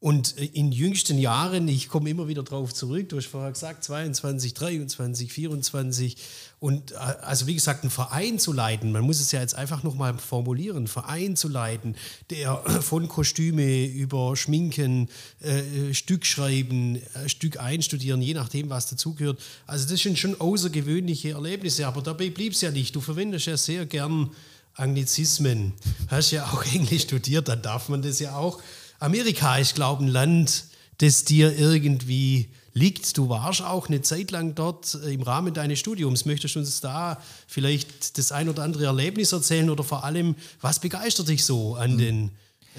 Und äh, in jüngsten Jahren, ich komme immer wieder drauf zurück, du hast vorher gesagt, 22, 23, 24 und äh, also wie gesagt, einen Verein zu leiten, man muss es ja jetzt einfach nochmal formulieren, Verein zu leiten, der von Kostüme über Schminken, äh, Stück schreiben, äh, Stück einstudieren, je nachdem, was dazugehört. Also das sind schon außergewöhnliche Erlebnisse, aber dabei blieb es ja nicht. Du verwendest ja sehr gern Anglizismen, hast ja auch Englisch studiert, dann darf man das ja auch. Amerika ist, glaube ich, ein Land, das dir irgendwie liegt. Du warst auch eine Zeit lang dort äh, im Rahmen deines Studiums. Möchtest du uns da vielleicht das ein oder andere Erlebnis erzählen oder vor allem, was begeistert dich so an den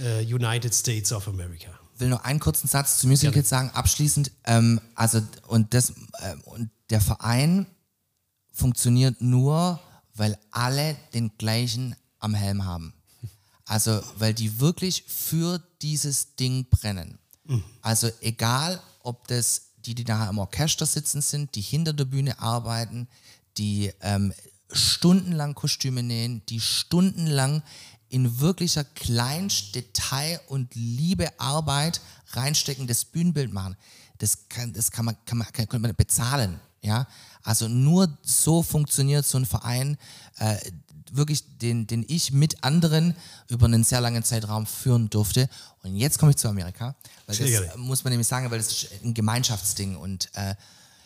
äh, United States of America? will nur einen kurzen Satz zu Musical Kids sagen, abschließend. Ähm, also, und, das, ähm, und der Verein funktioniert nur, weil alle den gleichen am Helm haben. Also, weil die wirklich für dieses Ding brennen. Also, egal, ob das die, die nachher im Orchester sitzen sind, die hinter der Bühne arbeiten, die ähm, stundenlang Kostüme nähen, die stundenlang in wirklicher Kleinst Detail und Liebe Arbeit reinstecken, das Bühnenbild machen. Das kann, das kann man, kann man, kann, kann man bezahlen. Ja? Also nur so funktioniert so ein Verein, äh, wirklich, den, den ich mit anderen über einen sehr langen Zeitraum führen durfte. Und jetzt komme ich zu Amerika, weil das muss man nämlich sagen, weil das ist ein Gemeinschaftsding und äh,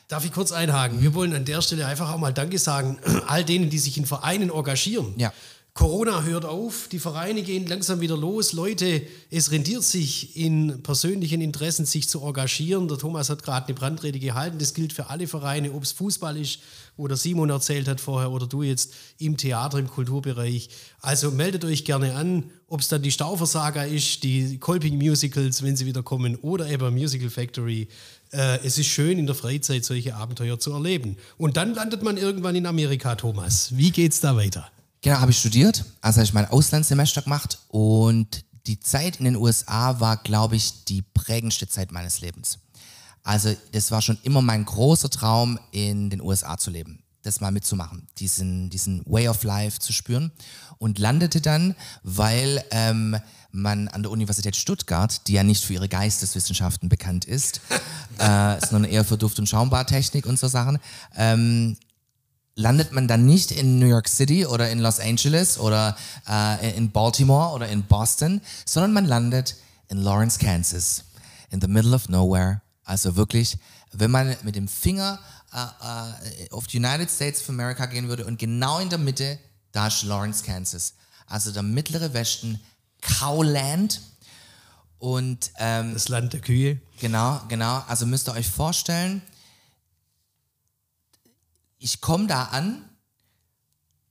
Darf ich kurz einhaken? Wir wollen an der Stelle einfach auch mal Danke sagen, all denen, die sich in Vereinen engagieren. Ja. Corona hört auf, die Vereine gehen langsam wieder los. Leute, es rendiert sich in persönlichen Interessen, sich zu engagieren. Der Thomas hat gerade eine Brandrede gehalten. Das gilt für alle Vereine, ob es Fußball ist, wo der Simon erzählt hat vorher, oder du jetzt im Theater, im Kulturbereich. Also meldet euch gerne an, ob es dann die Stauversager ist, die Kolping Musicals, wenn sie wieder kommen, oder eben Musical Factory. Äh, es ist schön, in der Freizeit solche Abenteuer zu erleben. Und dann landet man irgendwann in Amerika, Thomas. Wie geht's da weiter? Genau, habe ich studiert, also habe ich mein Auslandssemester gemacht und die Zeit in den USA war, glaube ich, die prägendste Zeit meines Lebens. Also das war schon immer mein großer Traum, in den USA zu leben, das mal mitzumachen, diesen, diesen Way of Life zu spüren und landete dann, weil ähm, man an der Universität Stuttgart, die ja nicht für ihre Geisteswissenschaften bekannt ist, äh, sondern eher für Duft- und Schaumbartechnik und so Sachen, ähm, landet man dann nicht in New York City oder in Los Angeles oder äh, in Baltimore oder in Boston, sondern man landet in Lawrence, Kansas, in the middle of nowhere. Also wirklich, wenn man mit dem Finger äh, äh, auf die United States of America gehen würde und genau in der Mitte, da ist Lawrence, Kansas. Also der mittlere Westen, Cowland. Und ähm, Das Land der Kühe. Genau, genau. Also müsst ihr euch vorstellen, ich komme da an,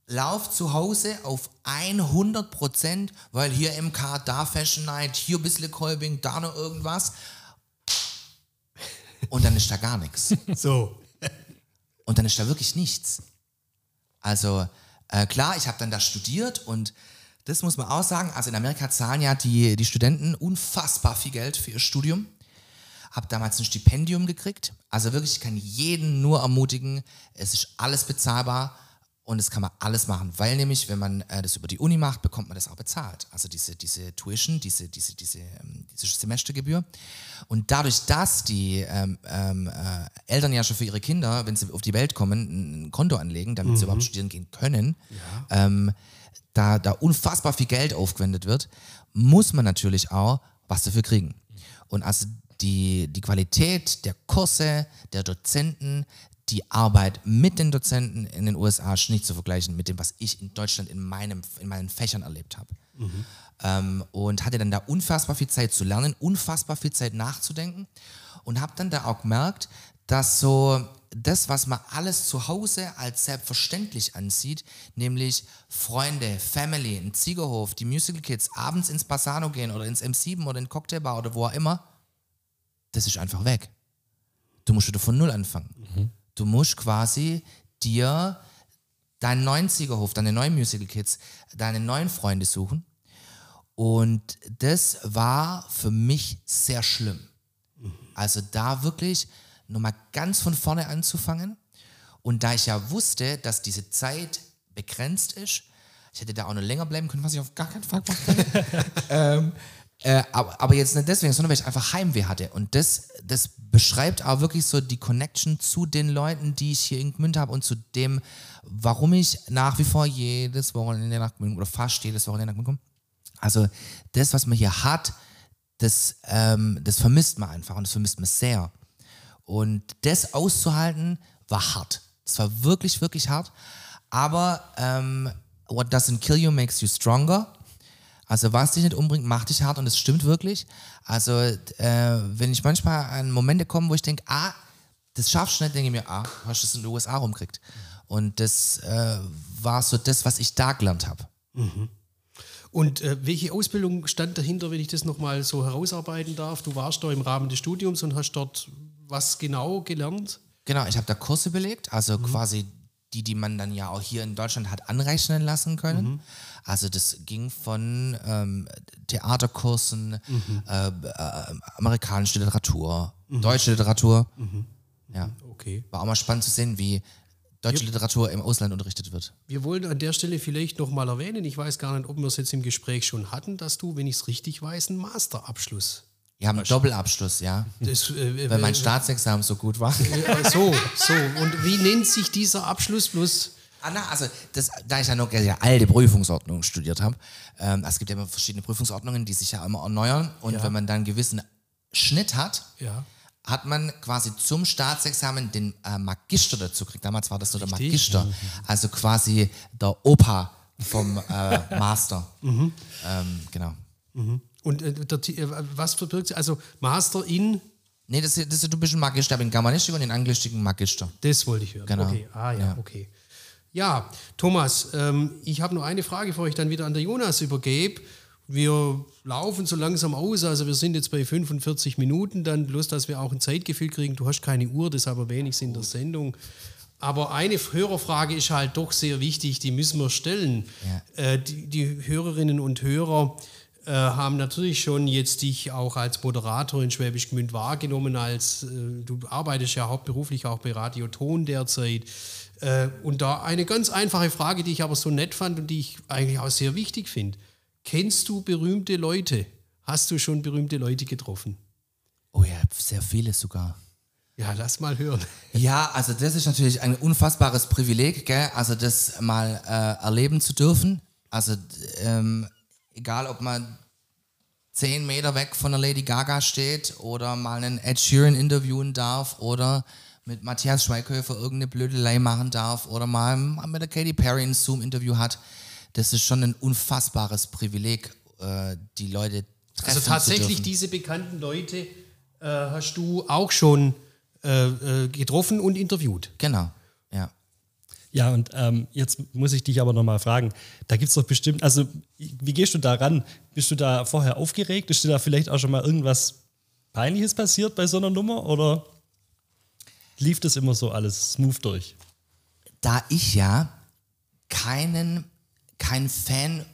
lauf zu Hause auf 100 Prozent, weil hier MK, da Fashion Night, hier ein bisschen Kolbing, da noch irgendwas. Und dann ist da gar nichts. So. Und dann ist da wirklich nichts. Also äh, klar, ich habe dann da studiert und das muss man auch sagen. Also in Amerika zahlen ja die, die Studenten unfassbar viel Geld für ihr Studium. Habe damals ein Stipendium gekriegt. Also wirklich, ich kann jeden nur ermutigen, es ist alles bezahlbar und es kann man alles machen, weil nämlich, wenn man äh, das über die Uni macht, bekommt man das auch bezahlt. Also diese, diese Tuition, diese, diese, diese, ähm, diese Semestergebühr. Und dadurch, dass die ähm, ähm, äh, Eltern ja schon für ihre Kinder, wenn sie auf die Welt kommen, ein Konto anlegen, damit sie überhaupt studieren gehen können, ähm, da, da unfassbar viel Geld aufgewendet wird, muss man natürlich auch was dafür kriegen. Und also die, die Qualität der Kurse, der Dozenten, die Arbeit mit den Dozenten in den USA ist nicht zu vergleichen mit dem, was ich in Deutschland in, meinem, in meinen Fächern erlebt habe. Ähm, und hatte dann da unfassbar viel Zeit zu lernen, unfassbar viel Zeit nachzudenken und habe dann da auch gemerkt, dass so das, was man alles zu Hause als selbstverständlich ansieht, nämlich Freunde, Family, ein Ziegerhof, die Musical Kids, abends ins Bassano gehen oder ins M7 oder in Cocktailbar oder wo auch immer, das ist einfach weg. Du musst wieder von Null anfangen. Du musst quasi dir deinen neuen Ziegerhof, deine neuen Musical Kids, deine neuen Freunde suchen. Und das war für mich sehr schlimm. Also da wirklich nochmal ganz von vorne anzufangen. Und da ich ja wusste, dass diese Zeit begrenzt ist, ich hätte da auch noch länger bleiben können, was ich auf gar keinen Fall gemacht hätte. ähm, äh, aber, aber jetzt nicht deswegen, sondern weil ich einfach Heimweh hatte. Und das, das beschreibt auch wirklich so die Connection zu den Leuten, die ich hier in Gmünd habe und zu dem, warum ich nach wie vor jedes Wochenende nach Gmünd oder fast jedes Wochenende nach Gmünd komme. Also das, was man hier hat, das, ähm, das vermisst man einfach und das vermisst man sehr. Und das auszuhalten, war hart. Es war wirklich, wirklich hart. Aber ähm, what doesn't kill you makes you stronger. Also was dich nicht umbringt, macht dich hart und es stimmt wirklich. Also äh, wenn ich manchmal an Momente komme, wo ich denke, ah, das schaffst du nicht, denke ich mir, ah, du hast es in den USA rumkriegt. Und das äh, war so das, was ich da gelernt habe. Und äh, welche Ausbildung stand dahinter, wenn ich das nochmal so herausarbeiten darf? Du warst da im Rahmen des Studiums und hast dort was genau gelernt? Genau, ich habe da Kurse belegt, also quasi die, die man dann ja auch hier in Deutschland hat anrechnen lassen können. Also das ging von ähm, Theaterkursen, äh, äh, amerikanische Literatur, deutsche Literatur. Ja, Okay. war auch mal spannend zu sehen, wie deutsche Literatur im Ausland unterrichtet wird. Wir wollen an der Stelle vielleicht nochmal erwähnen, ich weiß gar nicht, ob wir es jetzt im Gespräch schon hatten, dass du, wenn ich es richtig weiß, einen Masterabschluss. Wir haben einen Doppelabschluss, ja, Das, äh, weil mein Staatsexamen so gut war. äh, so, so. Und wie nennt sich dieser Abschluss bloß? Ah, na, also das, da ich ja noch ja, alte Prüfungsordnung studiert habe, ähm, es gibt ja immer verschiedene Prüfungsordnungen, die sich ja immer erneuern. Und Ja. wenn man dann einen gewissen Schnitt hat, Ja. hat man quasi zum Staatsexamen den äh, Magister dazu gekriegt. Damals war das so der Richtig. Magister. Also quasi der Opa vom äh, Master. Mhm. Ähm, genau. Und äh, der, äh, was verbirgt sich? Also Master in, Nee, das, ist- das ist, du bist ein Magister, ich bin Germanistik und in Anglistik ein Magister. das wollte ich hören. Genau. Okay, ah ja, Ja. okay. Ja, Thomas, ähm, ich habe nur eine Frage, bevor ich dann wieder an der Jonas übergebe. Wir laufen so langsam aus, also wir sind jetzt bei 45 Minuten, dann bloß, dass wir auch ein Zeitgefühl kriegen. Du hast keine Uhr, deshalb erwähne ich es in der Sendung. Aber eine Hörerfrage ist halt doch sehr wichtig, die müssen wir stellen. Äh, die, die Hörerinnen und Hörer äh, haben natürlich schon jetzt dich auch als Moderator in Schwäbisch Gmünd wahrgenommen, als äh, du arbeitest ja hauptberuflich auch bei Radio Ton derzeit. Äh, und da eine ganz einfache Frage, die ich aber so nett fand und die ich eigentlich auch sehr wichtig finde. Kennst du berühmte Leute? Hast du schon berühmte Leute getroffen? Oh ja, sehr viele sogar. Ja, lass mal hören. Ja, also das ist natürlich ein unfassbares Privileg, gell? also das mal äh, erleben zu dürfen. Also ähm, egal, ob man zehn Meter weg von der Lady Gaga steht oder mal einen Ed Sheeran interviewen darf oder mit Matthias Schweighöfer irgendeine Blödelei machen darf oder mal mit der Katy Perry ein Zoom-Interview hat. Das ist schon ein unfassbares Privileg, äh, die Leute treffen Also tatsächlich diese bekannten Leute äh, hast du auch schon äh, äh, getroffen und interviewt. Genau, ja. Und ähm, jetzt muss ich dich aber nochmal fragen, da gibt es doch bestimmt, also wie gehst du da ran? Bist du da vorher aufgeregt? Ist dir da vielleicht auch schon mal irgendwas Peinliches passiert bei so einer Nummer oder lief das immer so alles smooth durch? da ich ja keinen, kein Fan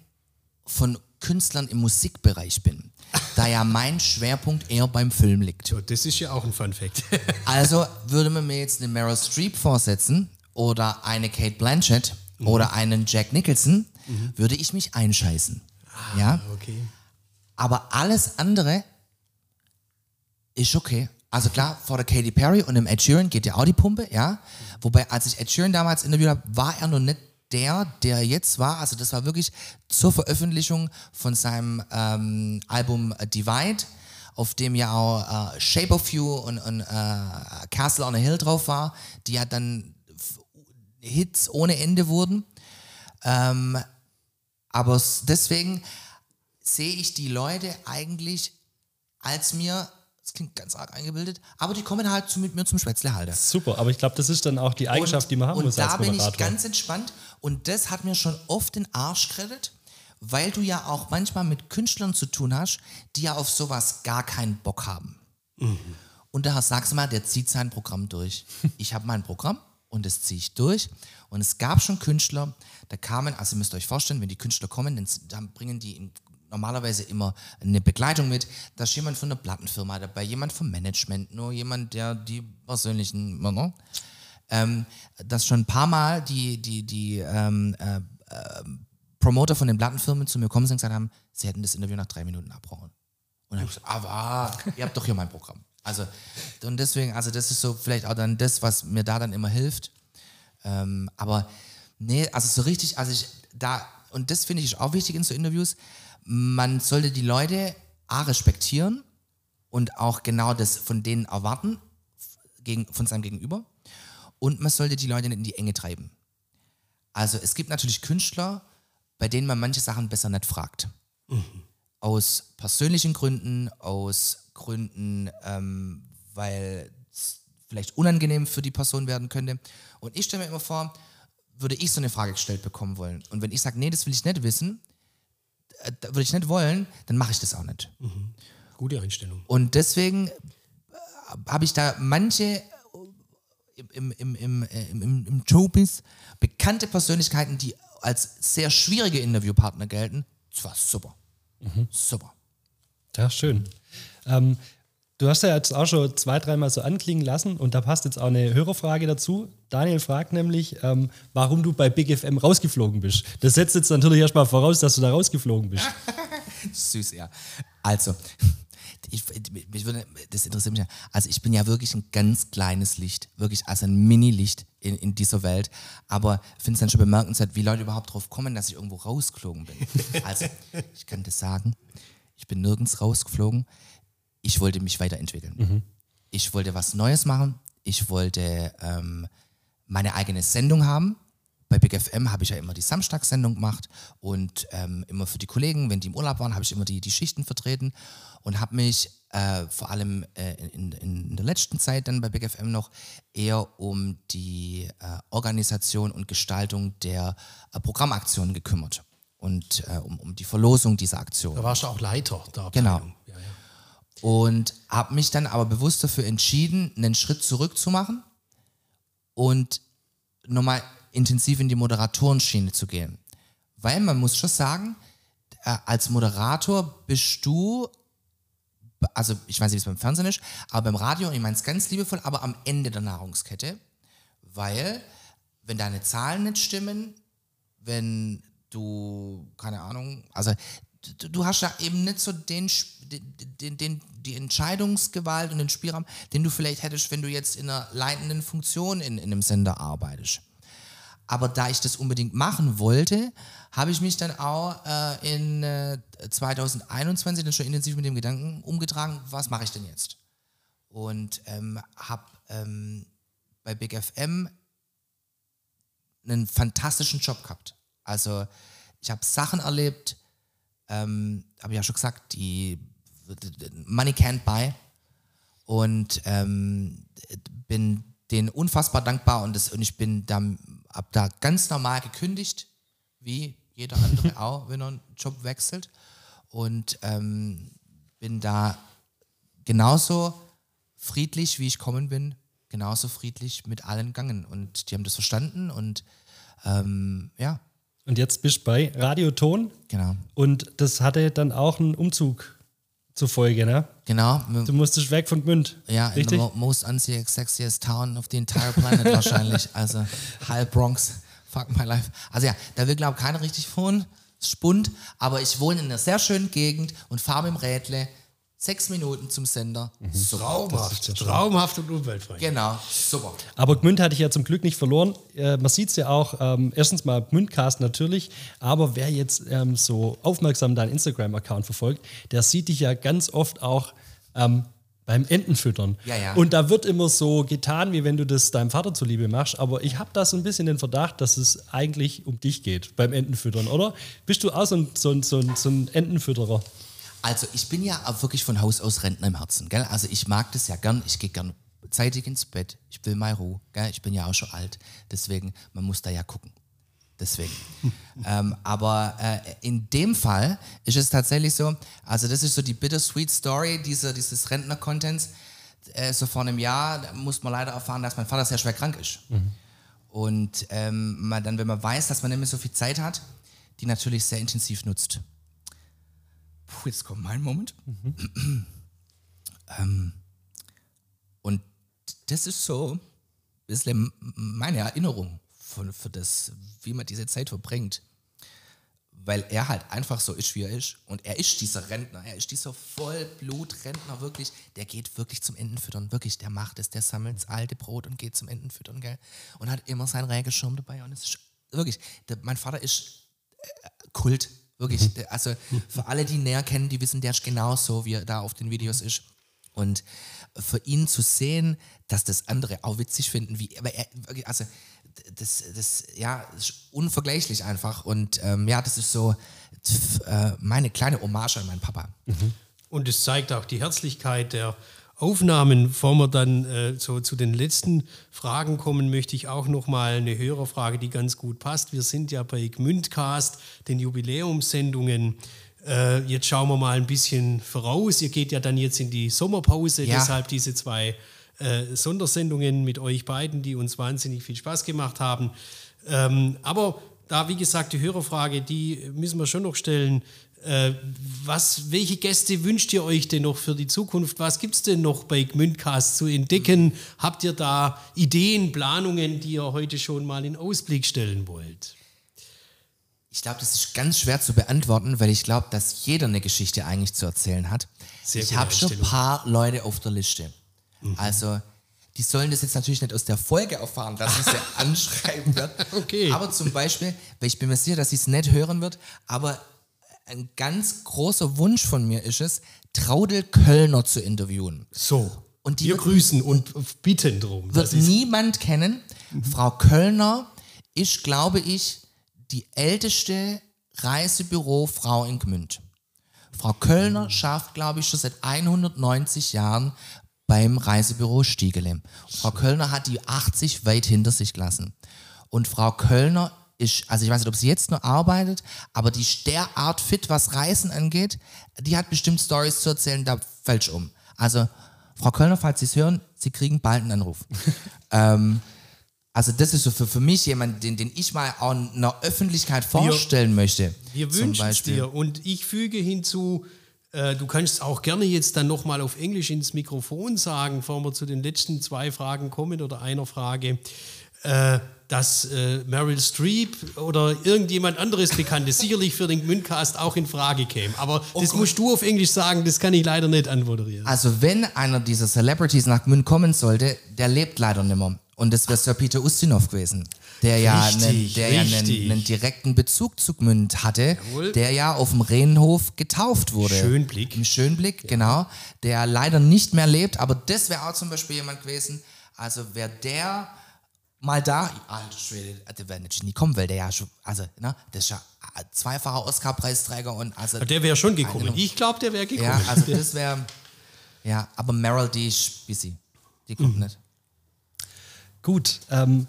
von Künstlern im Musikbereich bin, da ja mein Schwerpunkt eher beim Film liegt. So, das ist ja auch ein Fun Fact. Also würde man mir jetzt eine Meryl Streep vorsetzen oder eine Kate Blanchett oder einen Jack Nicholson, würde ich mich einscheißen. Ja, okay. aber alles andere ist okay. Also klar, vor der Katy Perry und dem Ed Sheeran geht ja auch die Pumpe, ja. Wobei, als ich Ed Sheeran damals interviewt habe, war er noch nicht der, der jetzt war. Also das war wirklich zur Veröffentlichung von seinem ähm, Album Divide, auf dem ja auch äh, Shape of You und, und äh, Castle on a Hill drauf war, die ja dann Hits ohne Ende wurden. Ähm, aber deswegen sehe ich die Leute eigentlich als mir, das klingt ganz arg eingebildet, aber die kommen halt zu, mit mir zum Spätzlehalter. Super, aber ich glaube, das ist dann auch die Eigenschaft, die man haben und muss da als bin ich ganz entspannt und das hat mir schon oft den Arsch gerettet, weil du ja auch manchmal mit Künstlern zu tun hast, die ja auf sowas gar keinen Bock haben. Und da sagst du mal, der zieht sein Programm durch. Ich habe mein Programm und das ziehe ich durch. Und es gab schon Künstler, da kamen, also ihr müsst euch vorstellen, wenn die Künstler kommen, dann, bringen die normalerweise immer eine Begleitung mit. Da ist jemand von der Plattenfirma dabei, jemand vom Management, nur jemand, der die persönlichen, ne? ähm, dass schon ein paar Mal die, die, die ähm, äh, äh, Promoter von den Plattenfirmen zu mir kommen sind und gesagt haben, sie hätten das Interview nach drei Minuten abbrauchen. Und dann habe ich gesagt, aber ihr habt doch hier mein Programm. Also, und deswegen, also das ist so vielleicht auch dann das, was mir da dann immer hilft. Ähm, aber nee, also so richtig, also ich da, und das finde ich auch wichtig in so Interviews, man sollte die Leute A respektieren und auch genau das von denen erwarten, gegen, von seinem Gegenüber. Und man sollte die Leute nicht in die Enge treiben. Also es gibt natürlich Künstler, bei denen man manche Sachen besser nicht fragt. Aus persönlichen Gründen, aus Gründen, ähm, weil es vielleicht unangenehm für die Person werden könnte. Und ich stelle mir immer vor, würde ich so eine Frage gestellt bekommen wollen. Und wenn ich sage, nee, das will ich nicht wissen, äh, würde ich nicht wollen, dann mache ich das auch nicht. Gute Einstellung. Und deswegen äh, habe ich da manche im, im, im, äh, im, im, im Showbiz bekannte Persönlichkeiten, die als sehr schwierige Interviewpartner gelten. Das war super. Super. Ja, schön. Ähm, du hast ja jetzt auch schon zwei, dreimal so anklingen lassen und da passt jetzt auch eine Hörerfrage dazu. Daniel fragt nämlich, ähm, warum du bei Big FM rausgeflogen bist. Das setzt jetzt natürlich erstmal voraus, dass du da rausgeflogen bist. Süß, ja. Also, ich, mich würde, das interessiert mich ja. Also, ich bin ja wirklich ein ganz kleines Licht. Wirklich, also ein Mini-Licht in, in dieser Welt. Aber ich finde es dann schon bemerkenswert, wie Leute überhaupt drauf kommen, dass ich irgendwo rausgeflogen bin. Also, ich kann das sagen, ich bin nirgends rausgeflogen. Ich wollte mich weiterentwickeln. Ich wollte was Neues machen. Ich wollte ähm, meine eigene Sendung haben. Bei Big FM habe ich ja immer die Samstagssendung gemacht und ähm, immer für die Kollegen, wenn die im Urlaub waren, habe ich immer die, die Schichten vertreten und habe mich äh, vor allem äh, in, in der letzten Zeit dann bei Big FM noch eher um die äh, Organisation und Gestaltung der äh, Programmaktionen gekümmert und äh, um, um die Verlosung dieser Aktion. Da warst du auch Leiter der Genau. Abteilung. Ja. Und habe mich dann aber bewusst dafür entschieden, einen Schritt zurück zu machen und nochmal intensiv in die Moderatorenschiene zu gehen. Weil man muss schon sagen, äh, als Moderator bist du, also ich weiß nicht, wie es beim Fernsehen ist, aber beim Radio, ich meine es ganz liebevoll, aber am Ende der Nahrungskette, weil wenn deine Zahlen nicht stimmen, wenn du, keine Ahnung, also du, du hast ja eben nicht so den, den, den, die Entscheidungsgewalt und den Spielraum, den du vielleicht hättest, wenn du jetzt in einer leitenden Funktion in, in einem Sender arbeitest. Aber da ich das unbedingt machen wollte, habe ich mich dann auch äh, in äh, 2021 dann schon intensiv mit dem Gedanken umgetragen, was mache ich denn jetzt? Und ähm, habe ähm, bei Big FM einen fantastischen Job gehabt. Also ich habe Sachen erlebt, ähm, habe ich ja schon gesagt, die Money can't buy. Und ähm, bin denen unfassbar dankbar und, das, und ich bin da, hab da ganz normal gekündigt, wie jeder andere auch, wenn er einen Job wechselt. Und ähm, bin da genauso friedlich, wie ich kommen bin, genauso friedlich mit allen gegangen. Und die haben das verstanden und ähm, ja, Und jetzt bist du bei Radioton genau, und das hatte dann auch einen Umzug zur Folge, ne? genau. Du musstest weg von Gmünd. Ja, in richtig? the mo most unsexiest, sexiest town of the entire planet wahrscheinlich. Also halb Bronx, fuck my life. Also ja, da will glaube keiner richtig von. Spund, aber ich wohne in einer sehr schönen Gegend und fahre mit dem Rädle sechs Minuten zum Sender. Super. Traumhaft, traumhaft und umweltfreundlich. Genau, super. Aber Gmünd hatte ich ja zum Glück nicht verloren. Äh, man sieht es ja auch, ähm, erstens mal Gmündcast natürlich, aber wer jetzt ähm, so aufmerksam deinen Instagram-Account verfolgt, der sieht dich ja ganz oft auch ähm, beim Entenfüttern. Ja, ja. Und da wird immer so getan, wie wenn du das deinem Vater zuliebe machst, aber ich habe da so ein bisschen den Verdacht, dass es eigentlich um dich geht beim Entenfüttern, oder? Bist du auch so ein, so ein, so ein, so ein Entenfütterer? Also ich bin ja auch wirklich von Haus aus Rentner im Herzen, gell? Also ich mag das ja gern, ich gehe gern zeitig ins Bett, ich will mal Ruhe, gell? Ich bin ja auch schon alt, deswegen, man muss da ja gucken. Deswegen. ähm, aber äh, in dem Fall ist es tatsächlich so, also das ist so die bittersweet Story dieser, dieses Rentner-Contents. Äh, so vor einem Jahr muss man leider erfahren, dass mein Vater sehr schwer krank ist. Und ähm, man dann, wenn man weiß, dass man nicht mehr so viel Zeit hat, die natürlich sehr intensiv nutzt. Puh, jetzt kommt mein Moment. ähm, und das ist so ein bisschen meine Erinnerung von, für das, wie man diese Zeit verbringt. Weil er halt einfach so ist, wie er ist. Und er ist dieser Rentner, er ist dieser Vollblutrentner, wirklich. Der geht wirklich zum Entenfüttern, wirklich. Der macht es, der sammelt das alte Brot und geht zum Entenfüttern, gell? Und hat immer seinen Regenschirm dabei. Und es ist wirklich, der, mein Vater ist äh, Kult, wirklich. Der, also für alle, die ihn näher kennen, die wissen, der ist genauso, wie er da auf den Videos ist. Und für ihn zu sehen, dass das andere auch witzig finden, wie, aber er, also das, das, ja, das ist unvergleichlich einfach. Und ähm, ja, das ist so äh, meine kleine Hommage an meinen Papa. Und es zeigt auch die Herzlichkeit der Aufnahmen. Bevor wir dann äh, so zu den letzten Fragen kommen, möchte ich auch noch mal eine Hörerfrage, die ganz gut passt. Wir sind ja bei Gmündcast, den Jubiläumssendungen. Äh, jetzt schauen wir mal ein bisschen voraus. Ihr geht ja dann jetzt in die Sommerpause, Ja. deshalb diese zwei äh, Sondersendungen mit euch beiden, die uns wahnsinnig viel Spaß gemacht haben. Ähm, aber da, wie gesagt, die Hörerfrage, die müssen wir schon noch stellen. Äh, was, welche Gäste wünscht ihr euch denn noch für die Zukunft? Was gibt es denn noch bei Gmündcast zu entdecken? Habt ihr da Ideen, Planungen, die ihr heute schon mal in Ausblick stellen wollt? Ich glaube, das ist ganz schwer zu beantworten, weil ich glaube, dass jeder eine Geschichte eigentlich zu erzählen hat. Sehr ich habe schon ein paar Leute auf der Liste. Also die sollen das jetzt natürlich nicht aus der Folge erfahren, dass ich sie anschreiben werde. Okay. Aber zum Beispiel, weil ich bin mir sicher, dass sie es nicht hören wird, aber ein ganz großer Wunsch von mir ist es, Traudel Kölner zu interviewen. So. Und die wir wird- grüßen und bitten drum. Wird niemand kennen. Frau Kölner ist, glaube ich, die älteste Reisebürofrau in Gmünd. Frau Kölner schafft, glaube ich, schon seit 190 Jahren beim Reisebüro Stiegelem. Frau Kölner hat die 80 weit hinter sich gelassen. Und Frau Kölner ist, also ich weiß nicht, ob sie jetzt noch arbeitet, aber die ist derart fit, was Reisen angeht, die hat bestimmt Stories zu erzählen, da fällt um. Also, Frau Kölner, falls Sie es hören, Sie kriegen bald einen Anruf. ähm, also das ist so für, für mich jemand, den, den ich mal auch in der Öffentlichkeit vorstellen möchte. Wir wünschen es dir. Und ich füge hinzu, äh, du kannst auch gerne jetzt dann nochmal auf Englisch ins Mikrofon sagen, bevor wir zu den letzten zwei Fragen kommen oder einer Frage, äh, dass äh, Meryl Streep oder irgendjemand anderes Bekanntes sicherlich für den Gmündcast auch in Frage käme. Aber das musst du auf Englisch sagen, das kann ich leider nicht anmoderieren. Also wenn einer dieser Celebrities nach Gmünd kommen sollte, der lebt leider nicht mehr. Und das wäre Sir Peter Ustinov gewesen, der ja, einen, Richtig, der ja einen, einen direkten Bezug zu Gmünd hatte, Jawohl. der ja auf dem Rehnhof getauft wurde. Schönblick. Im Schönblick, genau. Der leider nicht mehr lebt, aber das wäre auch zum Beispiel jemand gewesen, also wäre der mal da, alter Schwede, der wäre nicht nie kommen, weil der ja schon, also, ne, das ist ja zweifacher Oscar-Preisträger und also. der wäre schon gekommen. Ich glaube, der wäre gekommen. Ja, also das wäre. Ja, aber Meryl, die ist busy. Die kommt Mhm. nicht. Gut, ähm,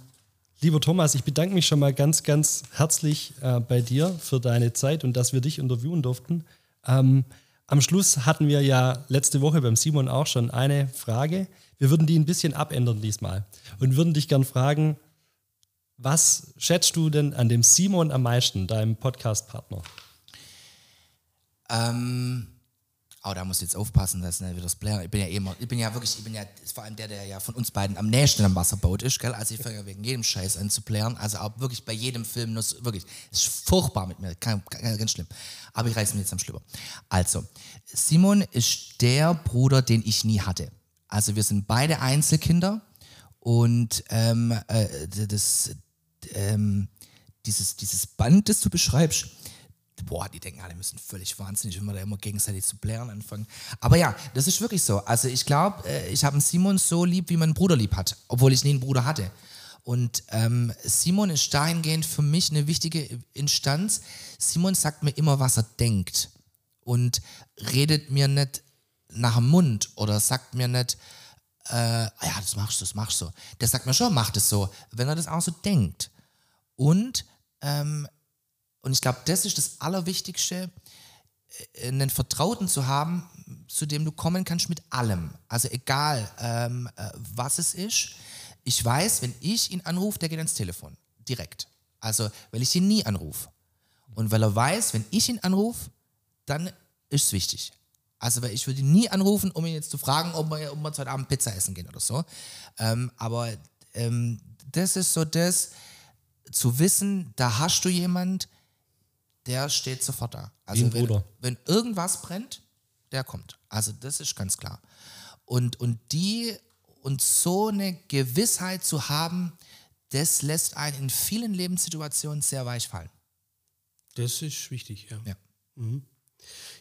lieber Thomas, ich bedanke mich schon mal ganz, ganz herzlich äh, bei dir für deine Zeit und dass wir dich interviewen durften. Ähm, am Schluss hatten wir ja letzte Woche beim Simon auch schon eine Frage. Wir würden die ein bisschen abändern diesmal und würden dich gern fragen, was schätzt du denn an dem Simon am meisten, deinem Podcast-Partner? Ähm, oh, da muss ich jetzt aufpassen, dass nicht wieder das Blair. Ich bin ja immer, ich bin ja wirklich, ich bin ja vor allem der, der ja von uns beiden am nächsten am Wasserboot ist, gell? Also ich fange ja wegen jedem Scheiß an zu plären. Also auch wirklich bei jedem Film, nur wirklich, es ist furchtbar mit mir, ganz, ganz schlimm. Aber ich reiß mir jetzt am Schlüpper. Also, Simon ist der Bruder, den ich nie hatte. Also wir sind beide Einzelkinder und ähm, äh, das, ähm, dieses, dieses Band, das du beschreibst, boah, die denken alle, müssen völlig wahnsinnig, wenn wir da immer gegenseitig zu blären anfangen. Aber ja, das ist wirklich so. Also ich glaube, äh, ich habe einen Simon so lieb, wie man einen Bruder lieb hat, obwohl ich nie einen Bruder hatte. Und ähm, Simon ist dahingehend für mich eine wichtige Instanz. Simon sagt mir immer, was er denkt und redet mir nicht nach dem Mund oder sagt mir nicht, äh, ah ja, das machst du, das machst du. Der sagt mir schon, mach das so, wenn er das auch so denkt. Und, ähm, und ich glaube, das ist das Allerwichtigste, äh, einen Vertrauten zu haben, zu dem du kommen kannst mit allem. Also egal, ähm, äh, was es ist. Ich weiß, wenn ich ihn anrufe, der geht ans Telefon. Direkt. Also, weil ich ihn nie anrufe. Und weil er weiß, wenn ich ihn anrufe, dann ist es wichtig. Also, weil ich würde ihn nie anrufen, um ihn jetzt zu fragen, ob wir, ob wir heute Abend Pizza essen gehen oder so. Ähm, aber ähm, das ist so das, zu wissen, da hast du jemand, der steht sofort da. Also wenn, wenn irgendwas brennt, der kommt. Also das ist ganz klar. Und, und die und so eine Gewissheit zu haben, das lässt einen in vielen Lebenssituationen sehr weich fallen. Das ist wichtig, ja. Ja.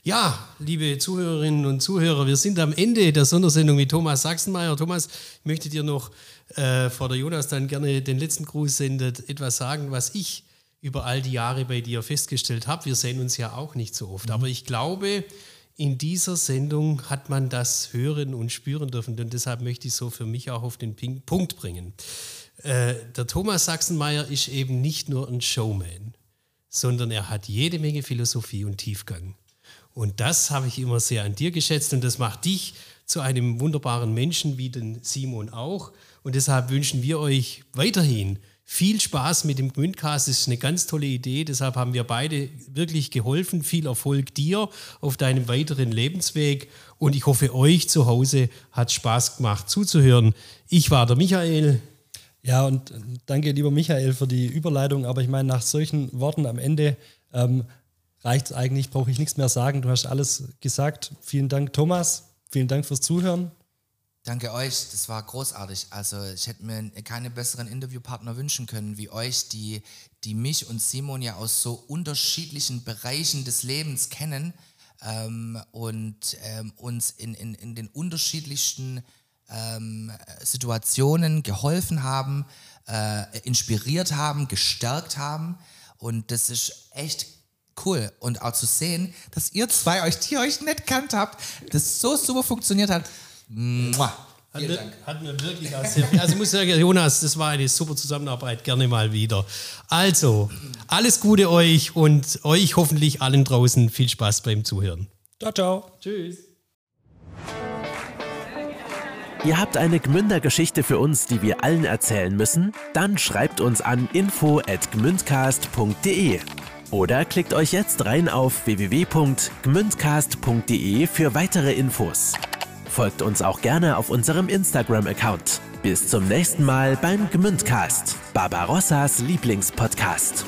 Ja, liebe Zuhörerinnen und Zuhörer, wir sind am Ende der Sondersendung mit Thomas Sachsenmeier. Thomas, ich möchte dir noch, äh, vor der Jonas dann gerne den letzten Gruß sendet, etwas sagen, was ich über all die Jahre bei dir festgestellt habe. Wir sehen uns ja auch nicht so oft, aber ich glaube, in dieser Sendung hat man das hören und spüren dürfen und deshalb möchte ich so für mich auch auf den Ping Punkt bringen. Äh, der Thomas Sachsenmeier ist eben nicht nur ein Showman, sondern er hat jede Menge Philosophie und Tiefgang. Und das habe ich immer sehr an dir geschätzt und das macht dich zu einem wunderbaren Menschen wie den Simon auch. Und deshalb wünschen wir euch weiterhin viel Spaß mit dem Gmündcast. Das ist eine ganz tolle Idee. Deshalb haben wir beide wirklich geholfen. Viel Erfolg dir auf deinem weiteren Lebensweg. Und ich hoffe, euch zu Hause hat Spaß gemacht zuzuhören. Ich war der Michael. Ja, und danke, lieber Michael, für die Überleitung. Aber ich meine, nach solchen Worten am Ende ähm, reicht es eigentlich, brauche ich nichts mehr sagen. Du hast alles gesagt. Vielen Dank, Thomas. Vielen Dank fürs Zuhören. Danke euch, das war großartig. Also ich hätte mir keine besseren Interviewpartner wünschen können wie euch, die, die mich und Simon ja aus so unterschiedlichen Bereichen des Lebens kennen ähm, und ähm, uns in, in, in den unterschiedlichsten ähm, Situationen geholfen haben, äh, inspiriert haben, gestärkt haben. Und das ist echt cool. Und auch zu sehen, dass ihr zwei euch, die euch nicht kannt habt, das so super funktioniert hat. Mua. Hat mir, hat mir, wirklich auch sehr. Also ich muss sagen, Jonas, das war eine super Zusammenarbeit. Gerne mal wieder. Also, alles Gute euch und euch hoffentlich allen draußen viel Spaß beim Zuhören. Ciao, ciao. Tschüss. Ihr habt eine Gmünder-Geschichte für uns, die wir allen erzählen müssen? Dann schreibt uns an info@gmündcast.de oder klickt euch jetzt rein auf www.gmündcast.de für weitere Infos. Folgt uns auch gerne auf unserem Instagram-Account. Bis zum nächsten Mal beim Gmündcast, Barbarossas Lieblingspodcast.